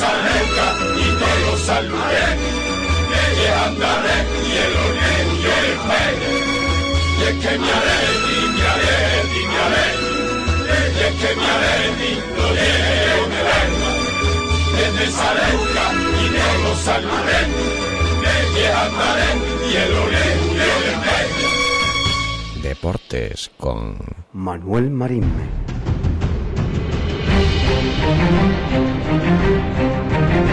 Lucas y todos los sanluqueños, y es andaluz y el orgullo de España. Y es que mi aleti, mi aleti, mi aleti, y es que mi aleti lo lleve en el alma, desde San Lucas y todos los sanluqueños, y es andaluz y el orgullo de España. Deportes con Manuel Marín. Thank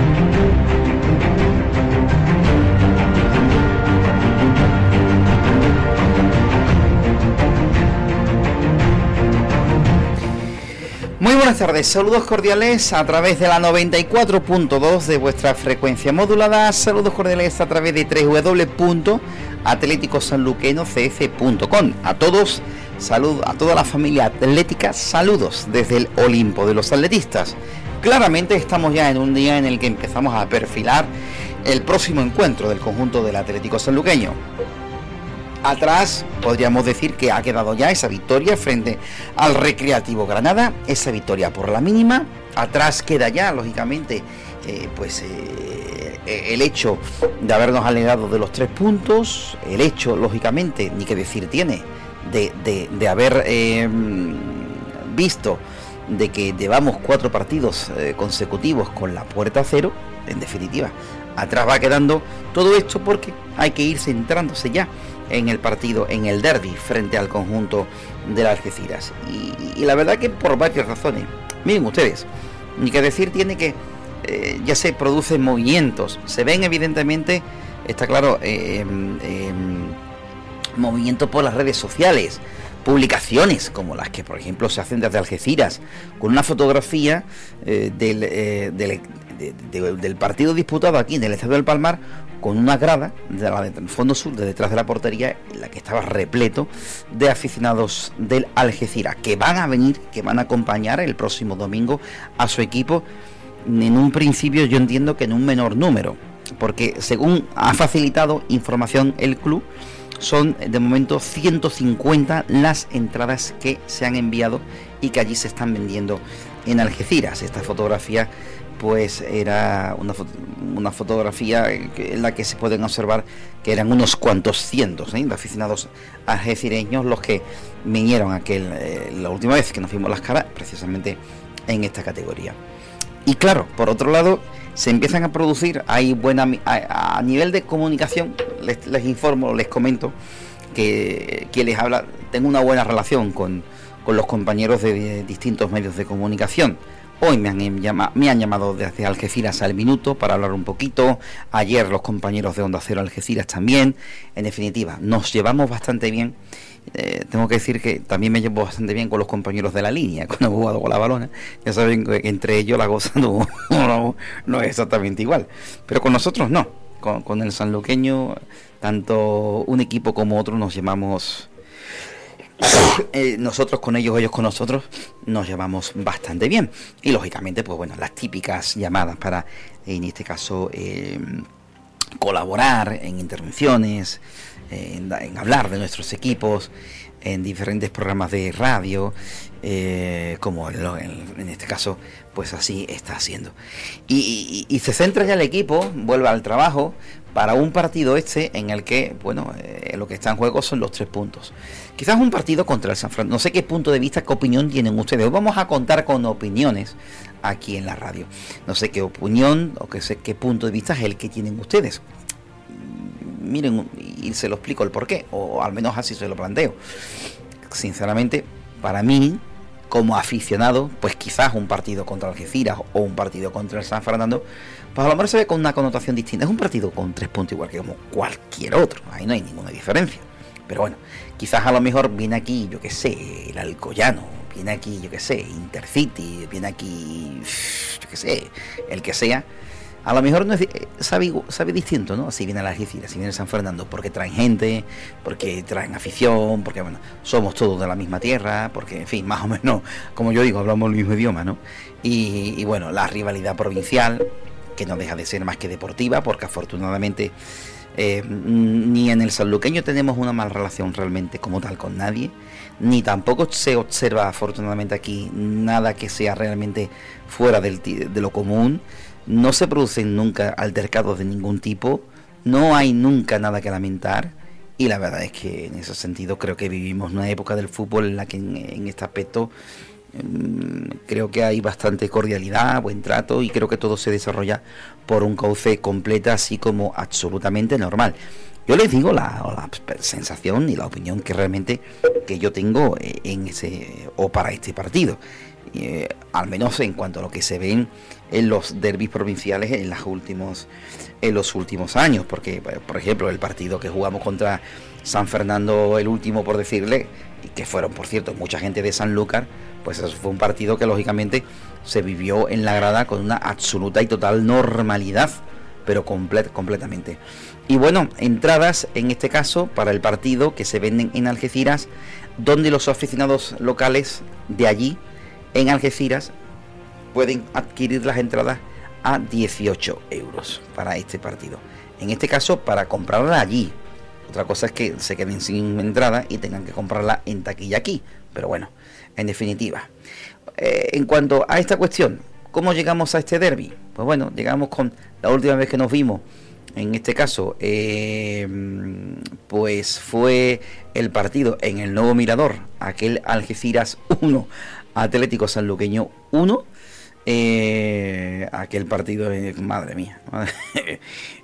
you. Muy buenas tardes, saludos cordiales a través de la 94.2 de vuestra frecuencia modulada, saludos cordiales a través de www.atléticosanluquenocf.com. A todos, salud, a toda la familia atlética, saludos desde el Olimpo de los atletistas. Claramente estamos ya en un día en el que empezamos a perfilar el próximo encuentro del conjunto del Atlético Sanluqueño. Atrás podríamos decir que ha quedado ya esa victoria frente al Recreativo Granada, esa victoria por la mínima. Atrás queda ya, lógicamente, eh, pues eh, el hecho de habernos alegado de los tres puntos, el hecho, lógicamente, ni que decir tiene, de, de- haber eh, visto de que llevamos cuatro partidos eh, consecutivos con la puerta cero, en definitiva, atrás va quedando todo esto porque hay que ir centrándose ya en el partido, en el derby, frente al conjunto de Algeciras. Y, y la verdad que por varias razones. Miren ustedes, ni que decir tiene que eh, ya se producen movimientos, se ven evidentemente, está claro, eh, eh, movimientos por las redes sociales, publicaciones como las que por ejemplo se hacen desde Algeciras, con una fotografía eh, del, eh, del, de- de- del partido disputado aquí en el Estadio del Palmar, con una grada de la del fondo sur, de detrás de la portería, en la que estaba repleto de aficionados del Algeciras, que van a venir, que van a acompañar el próximo domingo a su equipo, en un principio yo entiendo que en un menor número, porque según ha facilitado información el club, son de momento 150 las entradas que se han enviado y que allí se están vendiendo en Algeciras. Esta fotografía pues era una, una fotografía en la que se pueden observar que eran unos cuantos cientos ¿eh? de aficionados algecireños los que vinieron aquel, eh, la última vez que nos vimos las caras precisamente en esta categoría. Y claro, por otro lado, se empiezan a producir, hay buena a, nivel de comunicación, les, les informo, les comento que quien les habla, tengo una buena relación con, con los compañeros de, distintos medios de comunicación. Hoy me han, em- me han llamado desde Algeciras al minuto para hablar un poquito. Ayer los compañeros de Onda Cero Algeciras también. En definitiva, nos llevamos bastante bien. Eh, tengo que decir que también me llevo bastante bien con los compañeros de la línea cuando he jugado con la balona. Ya saben que entre ellos la cosa no, no, es exactamente igual. Pero con nosotros no. Con, con el sanluqueño, tanto un equipo como otro nos llamamos eh, nosotros con ellos, ellos con nosotros, nos llevamos bastante bien. Y lógicamente, pues bueno, las típicas llamadas para, en este caso, eh, colaborar en intervenciones, en, hablar de nuestros equipos, en diferentes programas de radio, eh, como en, este caso, pues así está haciendo. Y se centra ya el equipo, vuelve al trabajo, para un partido este en el que, bueno, eh, lo que está en juego son los tres puntos. Quizás un partido contra el San Francisco. No sé qué punto de vista, qué opinión tienen ustedes. Hoy vamos a contar con opiniones aquí en la radio. No sé qué opinión o qué, sé qué punto de vista es el que tienen ustedes. Miren, y se lo explico el por qué, o al menos así se lo planteo. Sinceramente, para mí, como aficionado, pues quizás un partido contra Algeciras o un partido contra el San Fernando pues a lo mejor se ve con una connotación distinta. Es un partido con tres puntos igual que como cualquier otro. Ahí no hay ninguna diferencia. Pero bueno, quizás a lo mejor viene aquí, yo qué sé, el Alcoyano, viene aquí, yo qué sé, Intercity, viene aquí, yo qué sé, el que sea. A lo mejor no es, eh, sabe, sabe distinto, ¿no? Si viene la Algeciras, si viene San Fernando, porque traen gente, porque traen afición, porque, bueno, somos todos de la misma tierra, porque, en fin, más o menos, como yo digo, hablamos el mismo idioma, ¿no? Y bueno, la rivalidad provincial, que no deja de ser más que deportiva, porque afortunadamente eh, ni en el sanluqueño tenemos una mala relación realmente como tal con nadie, ni tampoco se observa afortunadamente aquí nada que sea realmente fuera de lo común, no se producen nunca altercados de ningún tipo, no hay nunca nada que lamentar. Y la verdad es que en ese sentido creo que vivimos una época del fútbol en la que en este aspecto creo que hay bastante cordialidad, buen trato y creo que todo se desarrolla por un cauce completa, así como absolutamente normal. Yo les digo la, sensación y la opinión que realmente que yo tengo eh, en ese o para este partido, eh, al menos en cuanto a lo que se ven en los derbis provinciales en los últimos en los últimos años, porque por ejemplo el partido que jugamos contra San Fernando, el último por decirle, y que fueron por cierto mucha gente de Sanlúcar, pues eso fue un partido que lógicamente se vivió en la grada con una absoluta y total normalidad, pero completamente. Y bueno, entradas en este caso para el partido que se venden en Algeciras, donde los aficionados locales de allí, en Algeciras, pueden adquirir las entradas a 18 euros para este partido. En este caso, para comprarla allí. Otra cosa es que se queden sin entrada y tengan que comprarla en taquilla aquí. Pero bueno, en definitiva. Eh, en cuanto a esta cuestión, ¿cómo llegamos a este derby? Pues bueno, llegamos con la última vez que nos vimos, en este caso, eh, pues fue el partido en el nuevo Mirador, aquel Algeciras 1, Atlético Sanluqueño 1. Eh, aquel partido, madre mía,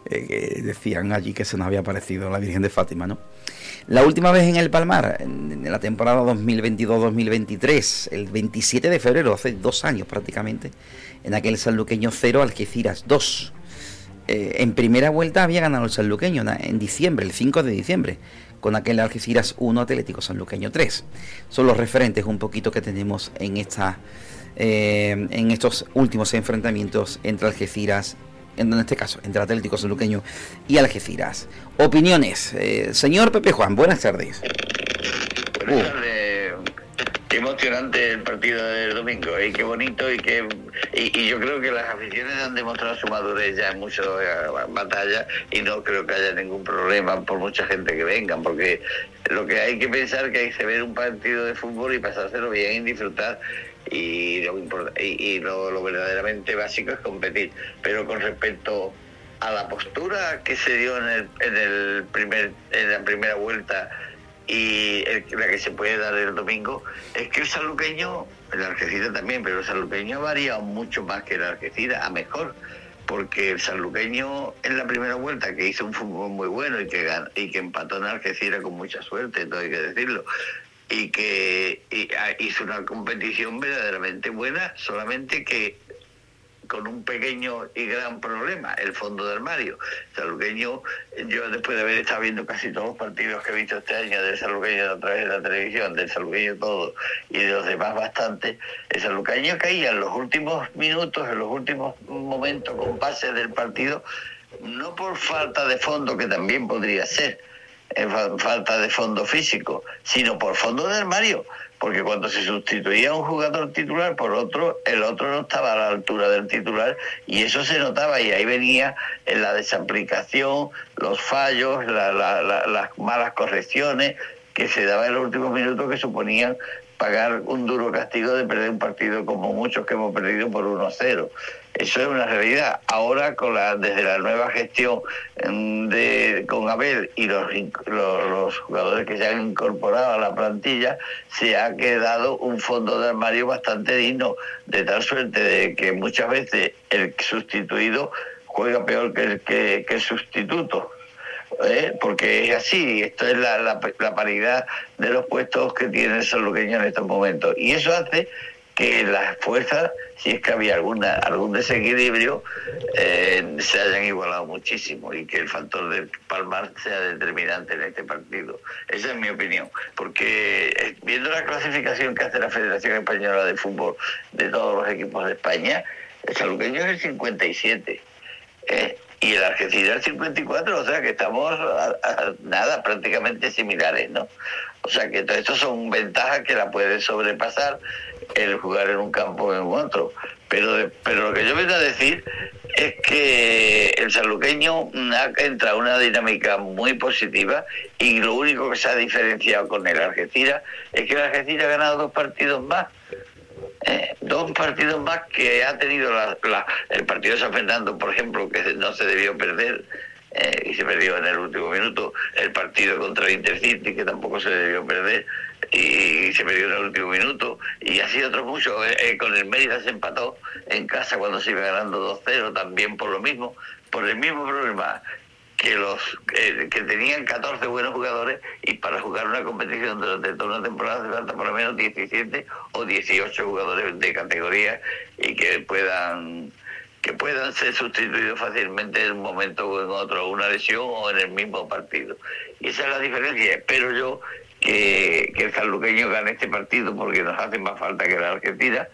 decían allí que se nos había aparecido la Virgen de Fátima, ¿no? La última vez en el Palmar, en, la temporada 2022-2023, el 27 de febrero, hace dos años prácticamente, en aquel sanluqueño 0, Algeciras 2. Eh, en primera vuelta había ganado el sanluqueño en diciembre, el 5 de diciembre, con aquel Algeciras 1, Atlético Sanluqueño 3. Son los referentes un poquito que tenemos en, esta, eh, en estos últimos enfrentamientos entre Algeciras en este caso, entre Atlético Sanluqueño y Algeciras. Opiniones. Eh, señor Pepe Juan, buenas tardes. Buenas tardes. Qué emocionante el partido del domingo y qué bonito y que y, yo creo que las aficiones han demostrado su madurez ya en muchas eh, batallas y no creo que haya ningún problema por mucha gente que vengan porque lo que hay que pensar que hay que ver un partido de fútbol y pasárselo bien y disfrutar y lo, y, lo, verdaderamente básico es competir. Pero con respecto a la postura que se dio en el, en el primer en la primera vuelta y la que se puede dar el domingo es que el saluqueño, el Algeciras también, pero el saluqueño ha variado mucho más que el Algeciras, a mejor, porque el saluqueño en la primera vuelta, que hizo un fútbol muy bueno y que, y que empató en Algeciras con mucha suerte, todo hay que decirlo, y que ah, hizo una competición verdaderamente buena, solamente que con un pequeño y gran problema, el fondo del armario. Saluqueño, yo después de haber estado viendo casi todos los partidos que he visto este año del Saluqueño a través de la televisión, del Saluqueño todo y de los demás bastante, el Saluqueño caía en los últimos minutos, en los últimos momentos con pases del partido, no por falta de fondo, que también podría ser, falta de fondo físico, sino por fondo de armario, porque cuando se sustituía un jugador titular por otro, el otro no estaba a la altura del titular y eso se notaba y ahí venía en la desaplicación, los fallos, las malas correcciones que se daban en los últimos minutos que suponían pagar un duro castigo de perder un partido como muchos que hemos perdido por 1 a 0. Eso es una realidad. Ahora, con la, desde la nueva gestión mm, de, con Abel y los, los, jugadores que se han incorporado a la plantilla, se ha quedado un fondo de armario bastante digno, de tal suerte de que muchas veces el sustituido juega peor que el, que, el sustituto. ¿Eh? porque es así, esto es la, paridad de los puestos que tiene el sanluqueño en estos momentos. Y eso hace que las fuerzas, si es que había alguna algún desequilibrio, eh, se hayan igualado muchísimo y que el factor del palmar sea determinante en este partido. Esa es mi opinión, porque eh, viendo la clasificación que hace la Federación Española de Fútbol de todos los equipos de España, el saluqueño es el 57. Eh, y el Argentina el 54, o sea que estamos nada, prácticamente similares, ¿no? O sea que todo esto son ventajas que la puede sobrepasar el jugar en un campo o en otro. Pero, pero lo que yo vengo a decir es que el saluqueño ha entrado en una dinámica muy positiva y lo único que se ha diferenciado con el Argentina es que el Argentina ha ganado dos partidos más. Eh, dos partidos más que ha tenido el partido de San Fernando, por ejemplo, que no se debió perder eh, y se perdió en el último minuto, el partido contra el Intercity, que tampoco se debió perder y se perdió en el último minuto, y así otros muchos. Eh, con el Mérida se empató en casa cuando se iba ganando 2-0, también por lo mismo, por el mismo problema que los que tenían 14 buenos jugadores y para jugar una competición durante toda una temporada se falta por lo menos 17 o 18 jugadores de categoría y que puedan que puedan ser sustituidos fácilmente en un momento o en otro, una lesión o en el mismo partido. Y esa es la diferencia. Espero yo que, que el sanluqueño gane este partido porque nos hace más falta que la Argentina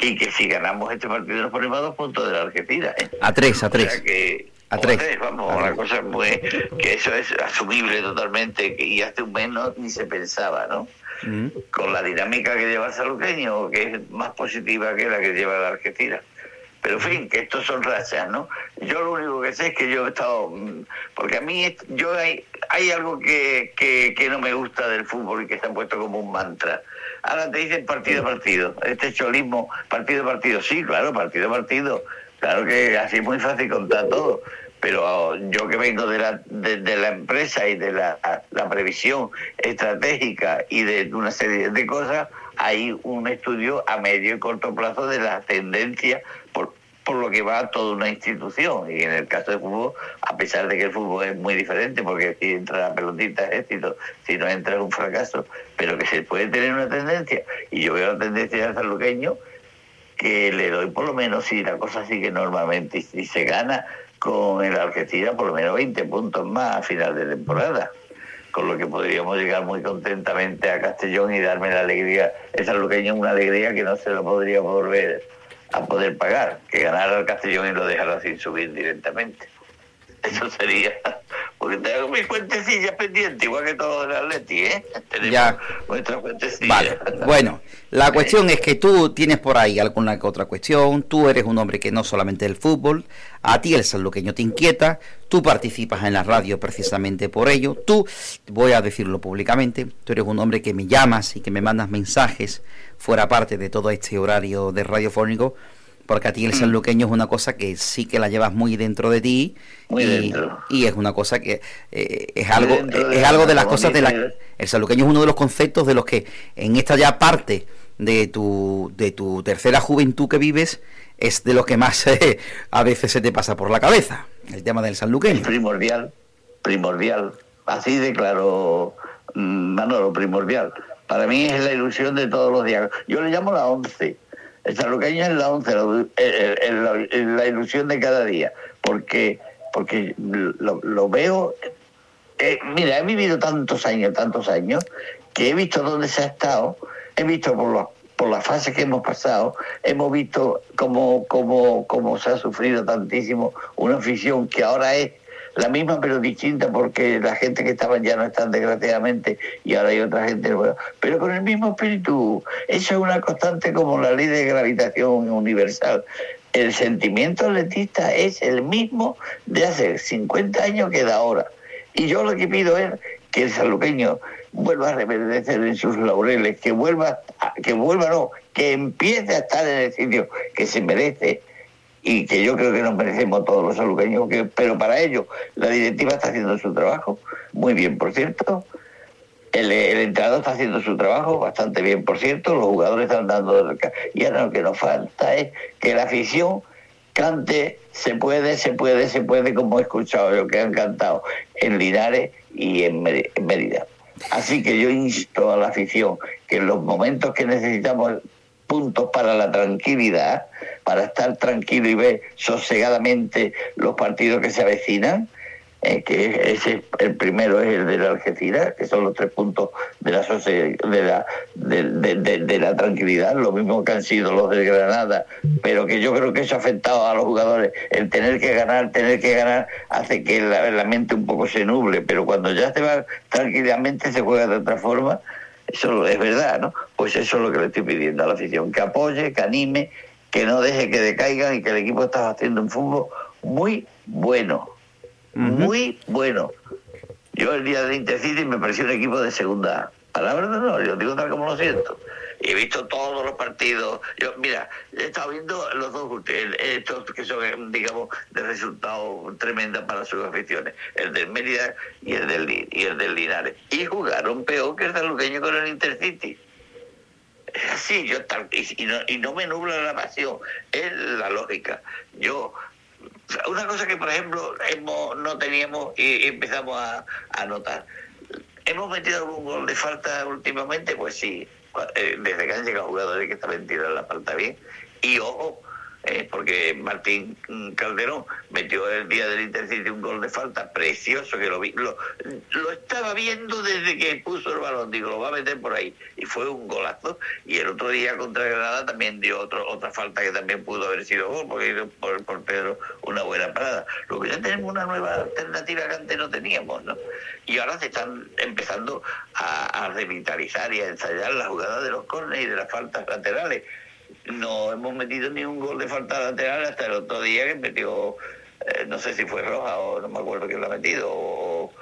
y que si ganamos este partido nos ponemos a dos puntos de la Argentina. ¿eh? A tres, a tres. que, a tres. Vamos, una cosa muy, que eso es asumible totalmente y hace un mes ni se pensaba, ¿no? Mm. Con la dinámica que lleva el saluqueño, que es más positiva que la que lleva la Argentina. Pero en fin, que estos son rachas, ¿no? Yo lo único que sé es que yo he estado... Mm, porque a mí yo hay, hay algo que, que, que no me gusta del fútbol y que se ha puesto como un mantra. Ahora te dicen partido a partido. Este cholismo, partido a partido. Sí, claro, partido a partido Claro que así es muy fácil contar todo, pero yo que vengo de la, de, la empresa y de la, previsión estratégica y de una serie de cosas, hay un estudio a medio y corto plazo de la tendencia por, por lo que va toda una institución. Y en el caso del fútbol, a pesar de que el fútbol es muy diferente, porque si entra la pelotita es éxito, si no entra es un fracaso, pero que se puede tener una tendencia. Y yo veo la tendencia del saluqueño que le doy por lo menos, si la cosa sigue normalmente y si se gana con el Argentina, por lo menos 20 puntos más a final de temporada. Con lo que podríamos llegar muy contentamente a Castellón y darme la alegría, esa luqueña una alegría que no se lo podría volver a poder pagar, que ganara el Castellón y lo dejara sin subir directamente. Eso sería porque tengo mis cuentecillas pendientes, igual que todo el Atleti, ¿eh? Tenemos ya. Vale. Bueno, la cuestión es que tú tienes por ahí alguna que otra cuestión, tú eres un hombre que no solamente el fútbol, a ti el sanluqueño te inquieta, tú participas en la radio precisamente por ello, tú, voy a decirlo públicamente, tú eres un hombre que me llamas y que me mandas mensajes fuera parte de todo este horario de radiofónico porque a ti el mm. sanluqueño es una cosa que sí que la llevas muy dentro de ti y, es una cosa que eh, es algo es algo de las cosas de la el sanluqueño es uno de los conceptos de los que en esta ya parte de tu de tu tercera juventud que vives es de lo que más eh, a veces se te pasa por la cabeza el tema del sanluqueño primordial primordial. Así de claro mm, Manolo primordial. Para mí es la ilusión de todos los días. Yo le llamo la once saluqueño es la once, la, ilusión de cada día, porque, porque lo, veo. Eh, mira, he vivido tantos años, tantos años, que he visto dónde se ha estado, he visto por los por las fases que hemos pasado, hemos visto cómo, cómo, cómo se ha sufrido tantísimo una afición que ahora es la misma pero distinta porque la gente que estaba ya no están desgraciadamente y ahora hay otra gente pero con el mismo espíritu. Eso es una constante como la ley de gravitación universal. El sentimiento atletista es el mismo de hace 50 años que de ahora. Y yo lo que pido es que el saluqueño vuelva a reverdecer en sus laureles, que vuelva, que vuelva no, que empiece a estar en el sitio que se merece y que yo creo que nos merecemos todos los saluqueños, que, pero para ello la directiva está haciendo su trabajo, muy bien, por cierto. El, el entrenador está haciendo su trabajo bastante bien, por cierto. Los jugadores están dando. Y ahora lo que nos falta es que la afición cante, se puede, se puede, se puede, como he escuchado yo que han cantado en Linares y en Mérida. Así que yo insto a la afición que en los momentos que necesitamos puntos para la tranquilidad, para estar tranquilo y ver sosegadamente los partidos que se avecinan, eh, que ese, el primero es el de la Algeciras, que son los tres puntos de la, de la, de, la tranquilidad, lo mismo que han sido los de Granada, pero que yo creo que eso ha afectado a los jugadores. El tener que ganar, tener que ganar, hace que la, la mente un poco se nuble, pero cuando ya se va tranquilamente se juega de otra forma. Eso es verdad, ¿no? Pues eso es lo que le estoy pidiendo a la afición, que apoye, que anime, que no deje que decaigan y que el equipo está haciendo un fútbol muy bueno muy bueno. Yo el día de Intercity me pareció un equipo de segunda Palabras no, yo digo tal como lo siento. He visto todos los partidos. Yo, mira, he estado viendo los dos estos que son, digamos, de resultado tremendo para sus aficiones, el del Mérida y el del, y el del Linares. Y jugaron peor que el saluqueño con el Intercity. Así, yo y, no, y no me nubla la pasión, es la lógica. Yo una cosa que, por ejemplo, hemos, no teníamos y empezamos a, a notar. ¿Hemos metido algún gol de falta últimamente? Pues sí, eh, desde que han llegado jugadores que estaban tirando la falta bien. Y ojo, eh, porque Martín Calderón metió el día del Intercity un gol de falta precioso que lo vi, lo, estaba viendo desde que puso el balón, digo, lo va a meter por ahí, y fue un golazo, y el otro día contra Granada también dio otro, otra falta que también pudo haber sido gol, porque por, por Pedro una buena parada. Lo que ya tenemos una nueva alternativa que antes no teníamos, ¿no? Y ahora se están empezando a, a revitalizar y a ensayar la jugada de los cornes y de las faltas laterales no hemos metido ni un gol de falta lateral hasta el otro día que metió, eh, no sé si fue Roja o no me acuerdo quién lo ha metido, o,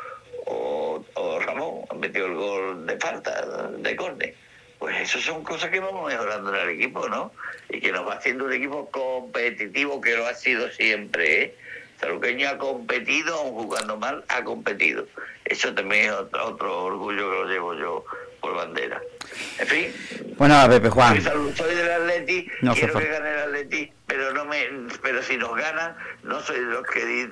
o, Ramón, ha metido el gol de falta, de corte. Pues eso son cosas que vamos mejorando en el equipo, ¿no? Y que nos va haciendo un equipo competitivo, que lo ha sido siempre, ¿eh? Saluqueño ha competido, aun jugando mal, ha competido. Eso también es otro, otro orgullo que lo llevo yo por bandera. En fin. Bueno, Pepe Juan. Soy, del Atleti, quiero que gane el Atleti, pero no me, pero si nos ganan, no soy de los que eh,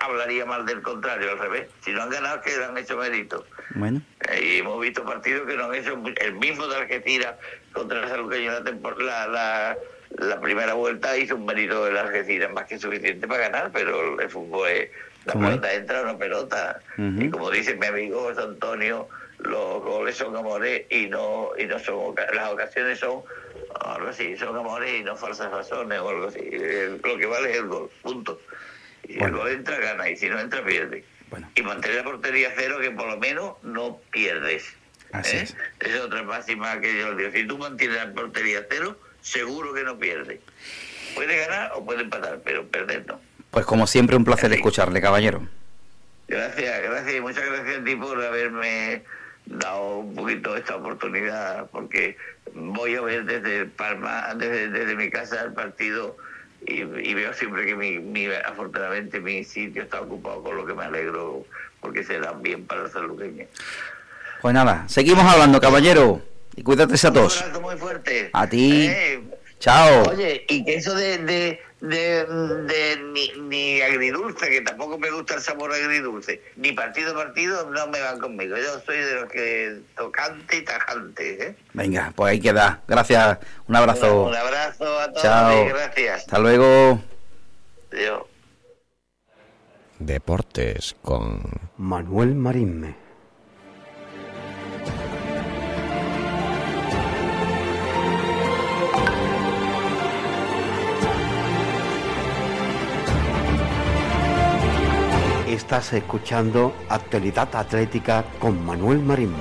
hablaría mal del contrario, al revés. Si no han ganado, que han hecho mérito. Bueno. Eh, y hemos visto partidos que no han hecho el mismo de Argentina contra el Saluqueño la, la, la, primera vuelta hizo un mérito de la Argentina más que suficiente para ganar, pero el fútbol es la pelota entra una pelota. Y como dice mi amigo José Antonio, los goles son amores y no y no son las ocasiones son algo así son amores y no falsas razones o algo así. Lo que vale es el gol punto. Y si el gol entra gana y si no entra pierde. Y mantener la portería cero que por lo menos no pierdes. Así ¿eh? es. es otra máxima que yo digo. Si tú mantienes la portería cero seguro que no pierdes puede ganar o puede empatar pero perder no pues como siempre un placer escucharle caballero gracias gracias y muchas gracias a ti por haberme dado un poquito esta oportunidad porque voy a ver desde Palma, desde, desde mi casa el partido y, veo siempre que mi, afortunadamente mi sitio está ocupado, con lo que me alegro porque se dan bien para el saluqueño. Pues nada, seguimos hablando, caballero, y cuídate a todos. Un muy fuerte. A ti. Eh, Chao. Oye, y que eso de, de, de, ni, ni, agridulce, que tampoco me gusta el sabor agridulce, ni partido partido, no me van conmigo. Yo soy de los que tocante y tajante. ¿eh? Venga, pues ahí queda. Gracias. Un abrazo. Un, abrazo a todos. Chao. gracias. Hasta luego. Adiós. Deportes con Manuel Marín. Estás escuchando Actualidad Atlética con Manuel Marín.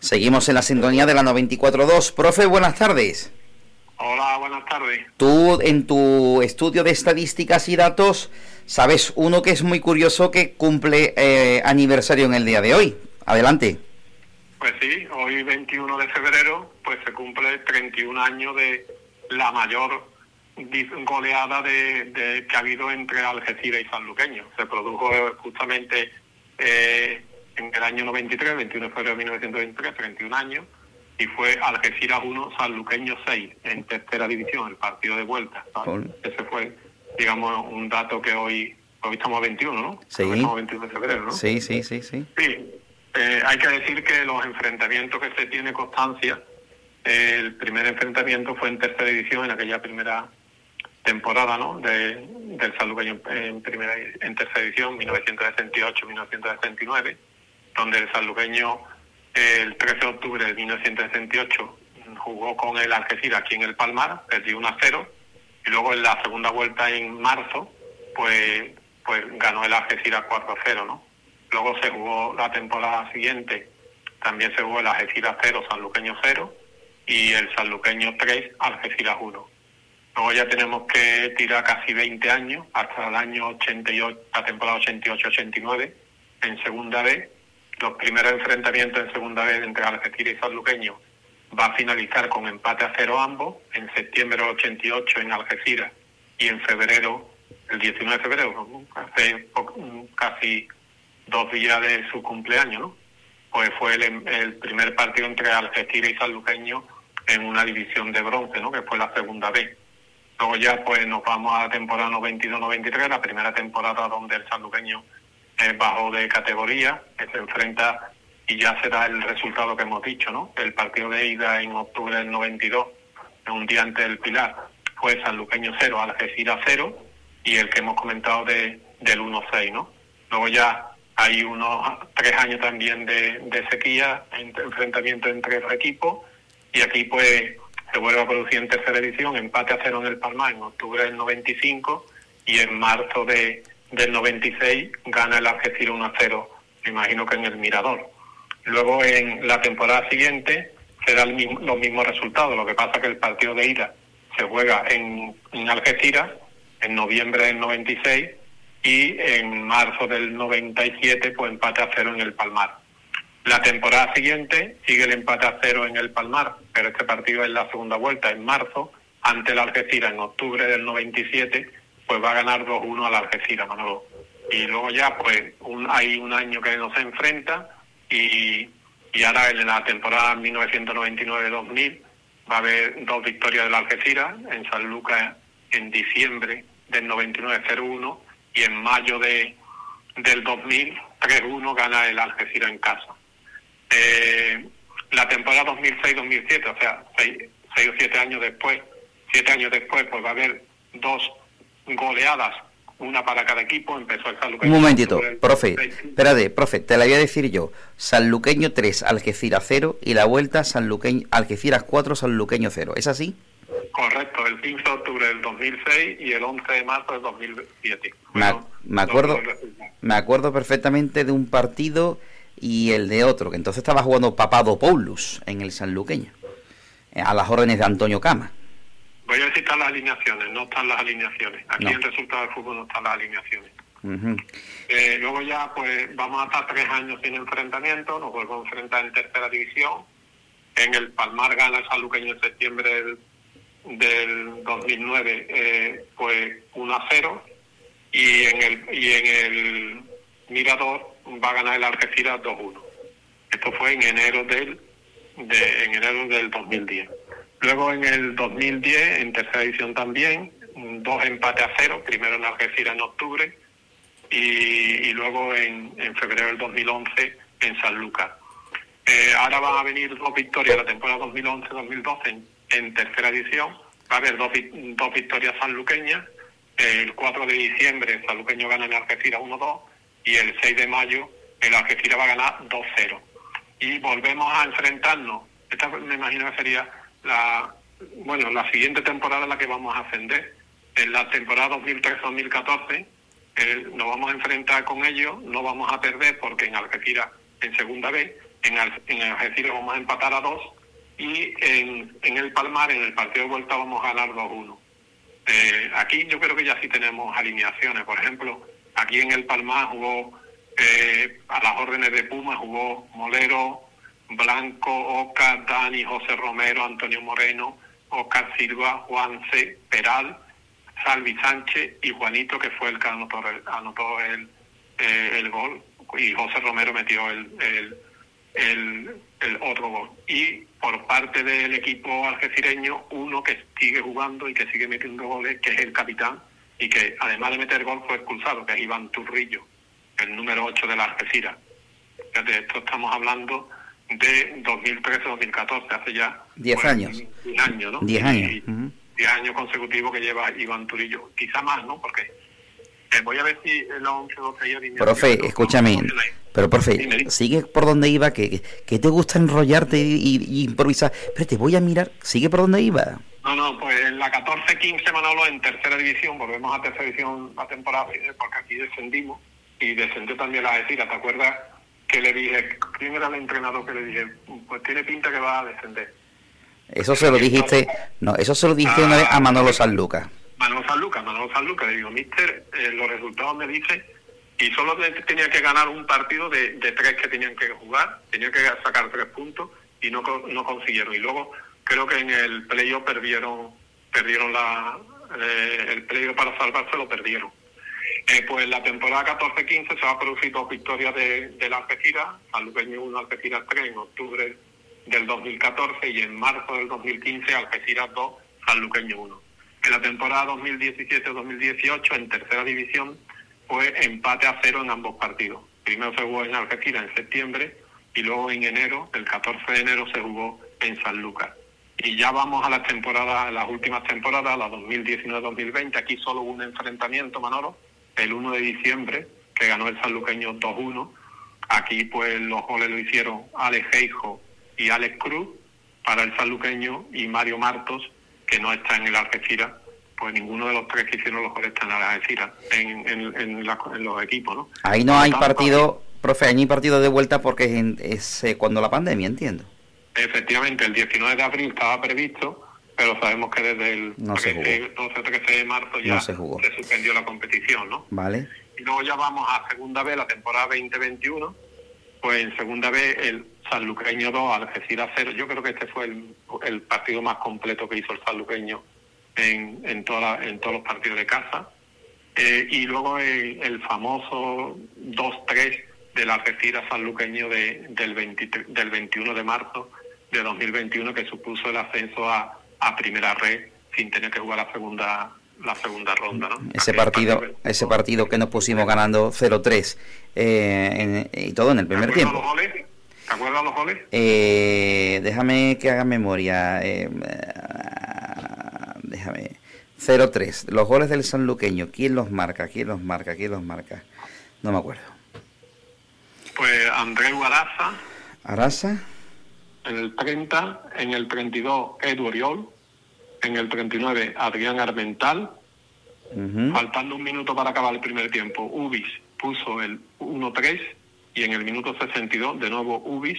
Seguimos en la sintonía de la 94.2. Profe, buenas tardes. Hola, buenas tardes. Tú, en tu estudio de estadísticas y datos, sabes uno que es muy curioso que cumple eh, aniversario en el día de hoy. Adelante. Pues sí, hoy 21 de febrero, pues se cumple 31 años de la mayor goleada de, que ha habido entre Algeciras y Sanluqueño. Se produjo justamente eh, en el año 93, 21 de febrero de 1923, 31 años, y fue Algeciras 1, Sanluqueño 6, en tercera división, el partido de vuelta. Ese fue, digamos, un dato que hoy, hoy estamos a 21, ¿no? Sí. estamos 21 de febrero, ¿no? Sí, sí, sí, sí. Sí, eh, hay que decir que los enfrentamientos que se tiene constancia, el primer enfrentamiento fue en tercera división, en aquella primera temporada ¿no? de, del Sanluqueño en, primera, en tercera división, 1968-1969, donde el Sanluqueño el 13 de octubre de 1968 jugó con el Algeciras aquí en el Palmar, perdió 1 a 0, y luego en la segunda vuelta en marzo, pues, pues ganó el Algeciras 4 a 0, ¿no? Luego se jugó la temporada siguiente, también se jugó el Algeciras 0, Sanluqueño 0, y el Sanluqueño 3, Algeciras 1. Luego ya tenemos que tirar casi 20 años, hasta el año 88, la temporada 88-89, en segunda B, los primeros enfrentamientos en segunda vez entre Algeciras y Sanluqueño va a finalizar con empate a cero ambos, en septiembre del 88 en Algeciras y en febrero, el 19 de febrero, hace casi dos días de su cumpleaños, ¿no? pues fue el, primer partido entre Algeciras y Sanluqueño en una división de bronce, ¿no? que fue la segunda vez. Luego ya pues nos vamos a la temporada 92-93, la primera temporada donde el sanluqueño eh, bajo de categoría, que se enfrenta y ya será el resultado que hemos dicho, ¿no? El partido de ida en octubre del 92, un día antes del Pilar, fue Sanluqueño 0, Algeciras 0 y el que hemos comentado de, del 1-6, ¿no? Luego ya hay unos tres años también de, sequía, enfrentamiento entre los equipos y aquí pues se vuelve a producir en tercera edición, empate a cero en el Palmar en octubre del 95 y en marzo de del 96 gana el Algeciras 1 a 0, me imagino que en el Mirador. Luego en la temporada siguiente se dan los mismos resultados, lo que pasa que el partido de ida se juega en, en Algeciras en noviembre del 96 y en marzo del 97 pues empate a cero en el Palmar. La temporada siguiente sigue el empate a cero en el Palmar, pero este partido es la segunda vuelta en marzo ante el Algeciras en octubre del 97 pues va a ganar 2-1 al Algeciras, Manolo. Y luego ya, pues un, hay un año que no se enfrenta y, ahora en la temporada 1999-2000 va a haber dos victorias del Algeciras, en San Lucas en diciembre del 99-0-1 y en mayo de, del 2000 3-1 gana el Algeciras en casa. Eh, la temporada 2006-2007, o sea, seis, seis o siete años después, siete años después, pues va a haber dos goleadas, una para cada equipo, empezó el Sanluqueño. Un momentito, profe, espérate, profe, te la voy a decir yo. Sanluqueño 3, Algeciras 0 y la vuelta Sanluqueño, Algeciras 4, Sanluqueño 0. ¿Es así? Correcto, el 15 de octubre del 2006 y el 11 de marzo del 2007. Me, acuerdo, me acuerdo perfectamente de un partido y el de otro, que entonces estaba jugando Papado Paulus en el Sanluqueño, a las órdenes de Antonio Cama. Voy a citar las alineaciones, no están las alineaciones. Aquí el resultado del fútbol no están las alineaciones. Eh, luego ya pues vamos a estar tres años sin enfrentamiento, nos volvemos a enfrentar en tercera división. En el Palmar gana el Saluqueño en septiembre del, 2009 eh, pues 1 a 0 y en el y en el Mirador va a ganar el Algeciras 2-1. Esto fue en enero del de, en enero del 2010. Luego en el 2010, en tercera edición también, dos empates a cero, primero en Algeciras en octubre y, luego en, febrero del 2011 en San Lucas. Eh, ahora van a venir dos victorias la temporada 2011-2012 en, tercera edición. Va a haber dos, dos victorias sanluqueñas. El 4 de diciembre Sanluqueño gana en Algeciras 1-2 y el 6 de mayo el Algeciras va a ganar 2-0. Y volvemos a enfrentarnos. Esta me imagino que sería la, bueno, la siguiente temporada en la que vamos a ascender. En la temporada 2013-2014 eh, nos vamos a enfrentar con ellos, no vamos a perder porque en Algeciras en segunda vez, en, en Algeciras vamos a empatar a dos y en, en el Palmar, en el partido de vuelta, vamos a ganar 2-1. Eh, aquí yo creo que ya sí tenemos alineaciones. Por ejemplo, aquí en el Palmar jugó eh, a las órdenes de Puma, jugó Molero, Blanco, Oca, Dani, José Romero, Antonio Moreno, Oscar Silva, Juan C. Peral, Salvi Sánchez y Juanito, que fue el que anotó el, anotó el, eh, el gol, y José Romero metió el, el, el, el otro gol. Y por parte del equipo algecireño, uno que sigue jugando y que sigue metiendo goles, que es el capitán, y que además de meter gol fue expulsado, que es Iván Turrillo, el número 8 de la Algeciras. De esto estamos hablando de 2013-2014, hace ya 10 pues, años. 10 años, ¿no? 10 años. 10 años consecutivos que lleva Iván Turillo, quizá más, ¿no? Porque eh, voy a ver si el 11 o 12 años... Profe, escúchame, pero profe, Dime, sigue por donde iba, que, que, te gusta enrollarte y, y- y improvisar. Pero te voy a mirar, sigue por donde iba. No, no, pues en la 14-15 Manolo en tercera división, volvemos a tercera división la temporada, eh, porque aquí descendimos y descendió también la Algeciras, ¿te acuerdas? Que le dije, ¿quién era el entrenador que le dije? Pues tiene pinta que va a descender. Eso se lo dijiste, no, eso se lo dijiste una vez a Manolo Sanluca. Manolo Sanluca, Manolo Sanluca, le digo, mister, eh, los resultados me dicen, y solo te- tenía que ganar un partido de, de tres que tenían que jugar, tenía que sacar tres puntos y no, no consiguieron. Y luego creo que en el playoff perdieron, perdieron la, eh, el playoff para salvarse lo perdieron. Eh, pues la temporada 14-15 se va a producir dos victorias de, de la Algeciras, Sanluqueño 1, Algeciras 3 en octubre del 2014 y en marzo del 2015 Algeciras 2, Sanluqueño 1. En la temporada 2017-2018 en tercera división fue empate a cero en ambos partidos. Primero se jugó en Algeciras en septiembre y luego en enero, el 14 de enero se jugó en San Lucas. Y ya vamos a las temporadas, las últimas temporadas, la 2019-2020. Aquí solo hubo un enfrentamiento, Manolo, el 1 de diciembre, que ganó el sanluqueño 2-1. Aquí pues los goles lo hicieron Alex Geijo y Alex Cruz para el sanluqueño y Mario Martos, que no está en el Algeciras. Pues ninguno de los tres que hicieron los goles está en el Algeciras, en, en, en la- en los equipos, ¿no? Ahí no hay partido, profe, ahí no hay partido de vuelta porque es, es, eh, cuando la pandemia, entiendo. Efectivamente, el 19 de abril estaba previsto, pero sabemos que desde el No se 13, 12 13 de marzo ya No se jugó. suspendió la competición, ¿no? ¿Vale? Y luego ya vamos a segunda B, la temporada 2021, pues en segunda B el Sanluqueño 2, Algeciras 0. Yo creo que este fue el, el partido más completo que hizo el Sanluqueño en, en, toda la- en todos los partidos de casa. Eh, y luego el, el famoso 2-3 del Algeciras Sanluqueño de, del, 23 del 21 de marzo de 2021 que supuso el ascenso a, a primera red sin tener que jugar la segunda la segunda ronda, ¿no? Ese Aquel partido, partido- ese partido que nos pusimos ganando 0-3 eh, y todo en el primer ¿Te acuerdas tiempo. los goles? ¿Te acuerdas los goles? Eh, déjame que haga memoria. eh, ah, déjame. 0-3. Los goles del sanluqueño. ¿Quién los marca? ¿Quién los marca? ¿Quién los marca? No me acuerdo. Pues Andrés Guaraza Arasa. en el 30, en el 32 Edu Oriol, en el 39 Adrián Armental, ujú. faltando un minuto para acabar el primer tiempo, Ubis puso el 1-3 y en el minuto 62 de nuevo Ubis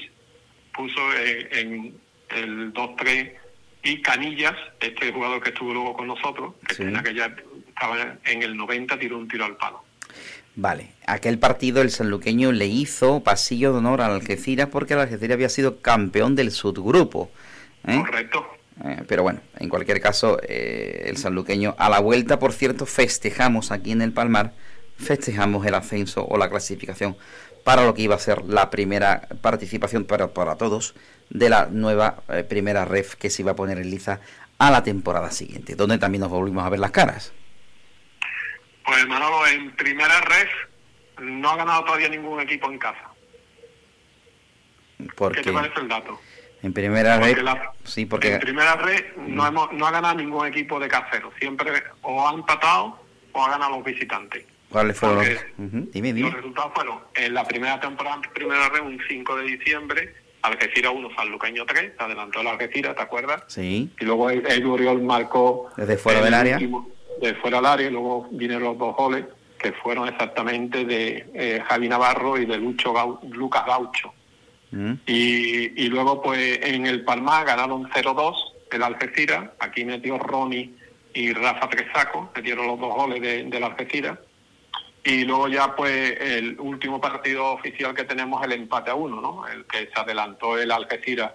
puso en el 2-3 y Canillas, este jugador que estuvo luego con nosotros, que Sí. en aquella estaba en el 90, tiró un tiro al palo. Vale, aquel partido el sanluqueño le hizo pasillo de honor al Algeciras porque el Algeciras había sido campeón del subgrupo. ¿eh? Correcto. Eh, pero bueno, en cualquier caso, eh, el sanluqueño a la vuelta, por cierto, festejamos aquí en el Palmar, festejamos el ascenso o la clasificación para lo que iba a ser la primera participación para, para todos de la nueva eh, primera ref que se iba a poner en liza a la temporada siguiente, donde también nos volvimos a ver las caras. Pues Manolo, en primera red no ha ganado todavía ningún equipo en casa. ¿Qué Porque te parece el dato? en primera Porque ref, la- sí, porque En primera red no, hemos, no ha ganado ningún equipo de casero. Siempre o ha empatado o ha ganado los visitantes. ¿Cuáles fueron los- porque Ujú, Dime, dime. Los resultados fueron en la primera temporada, primera red, un 5 de diciembre, Algeciras 1, Sanluqueño 3, se adelantó el Algeciras, ¿te acuerdas? Sí, Y luego el, el marcó... Desde fuera el del área. último- de fuera del área, y luego vinieron los dos goles, que fueron exactamente de eh, Javi Navarro y de Lucho Gau- Lucas Gaucho. Mm. Y, y luego, pues en el Palmar ganaron 0-2 el Algeciras. Aquí metió Ronnie y Rafa Tresaco, metieron los dos goles de, del Algeciras. Y luego ya, pues, el último partido oficial que tenemos, el empate a uno, ¿no? El que se adelantó el Algeciras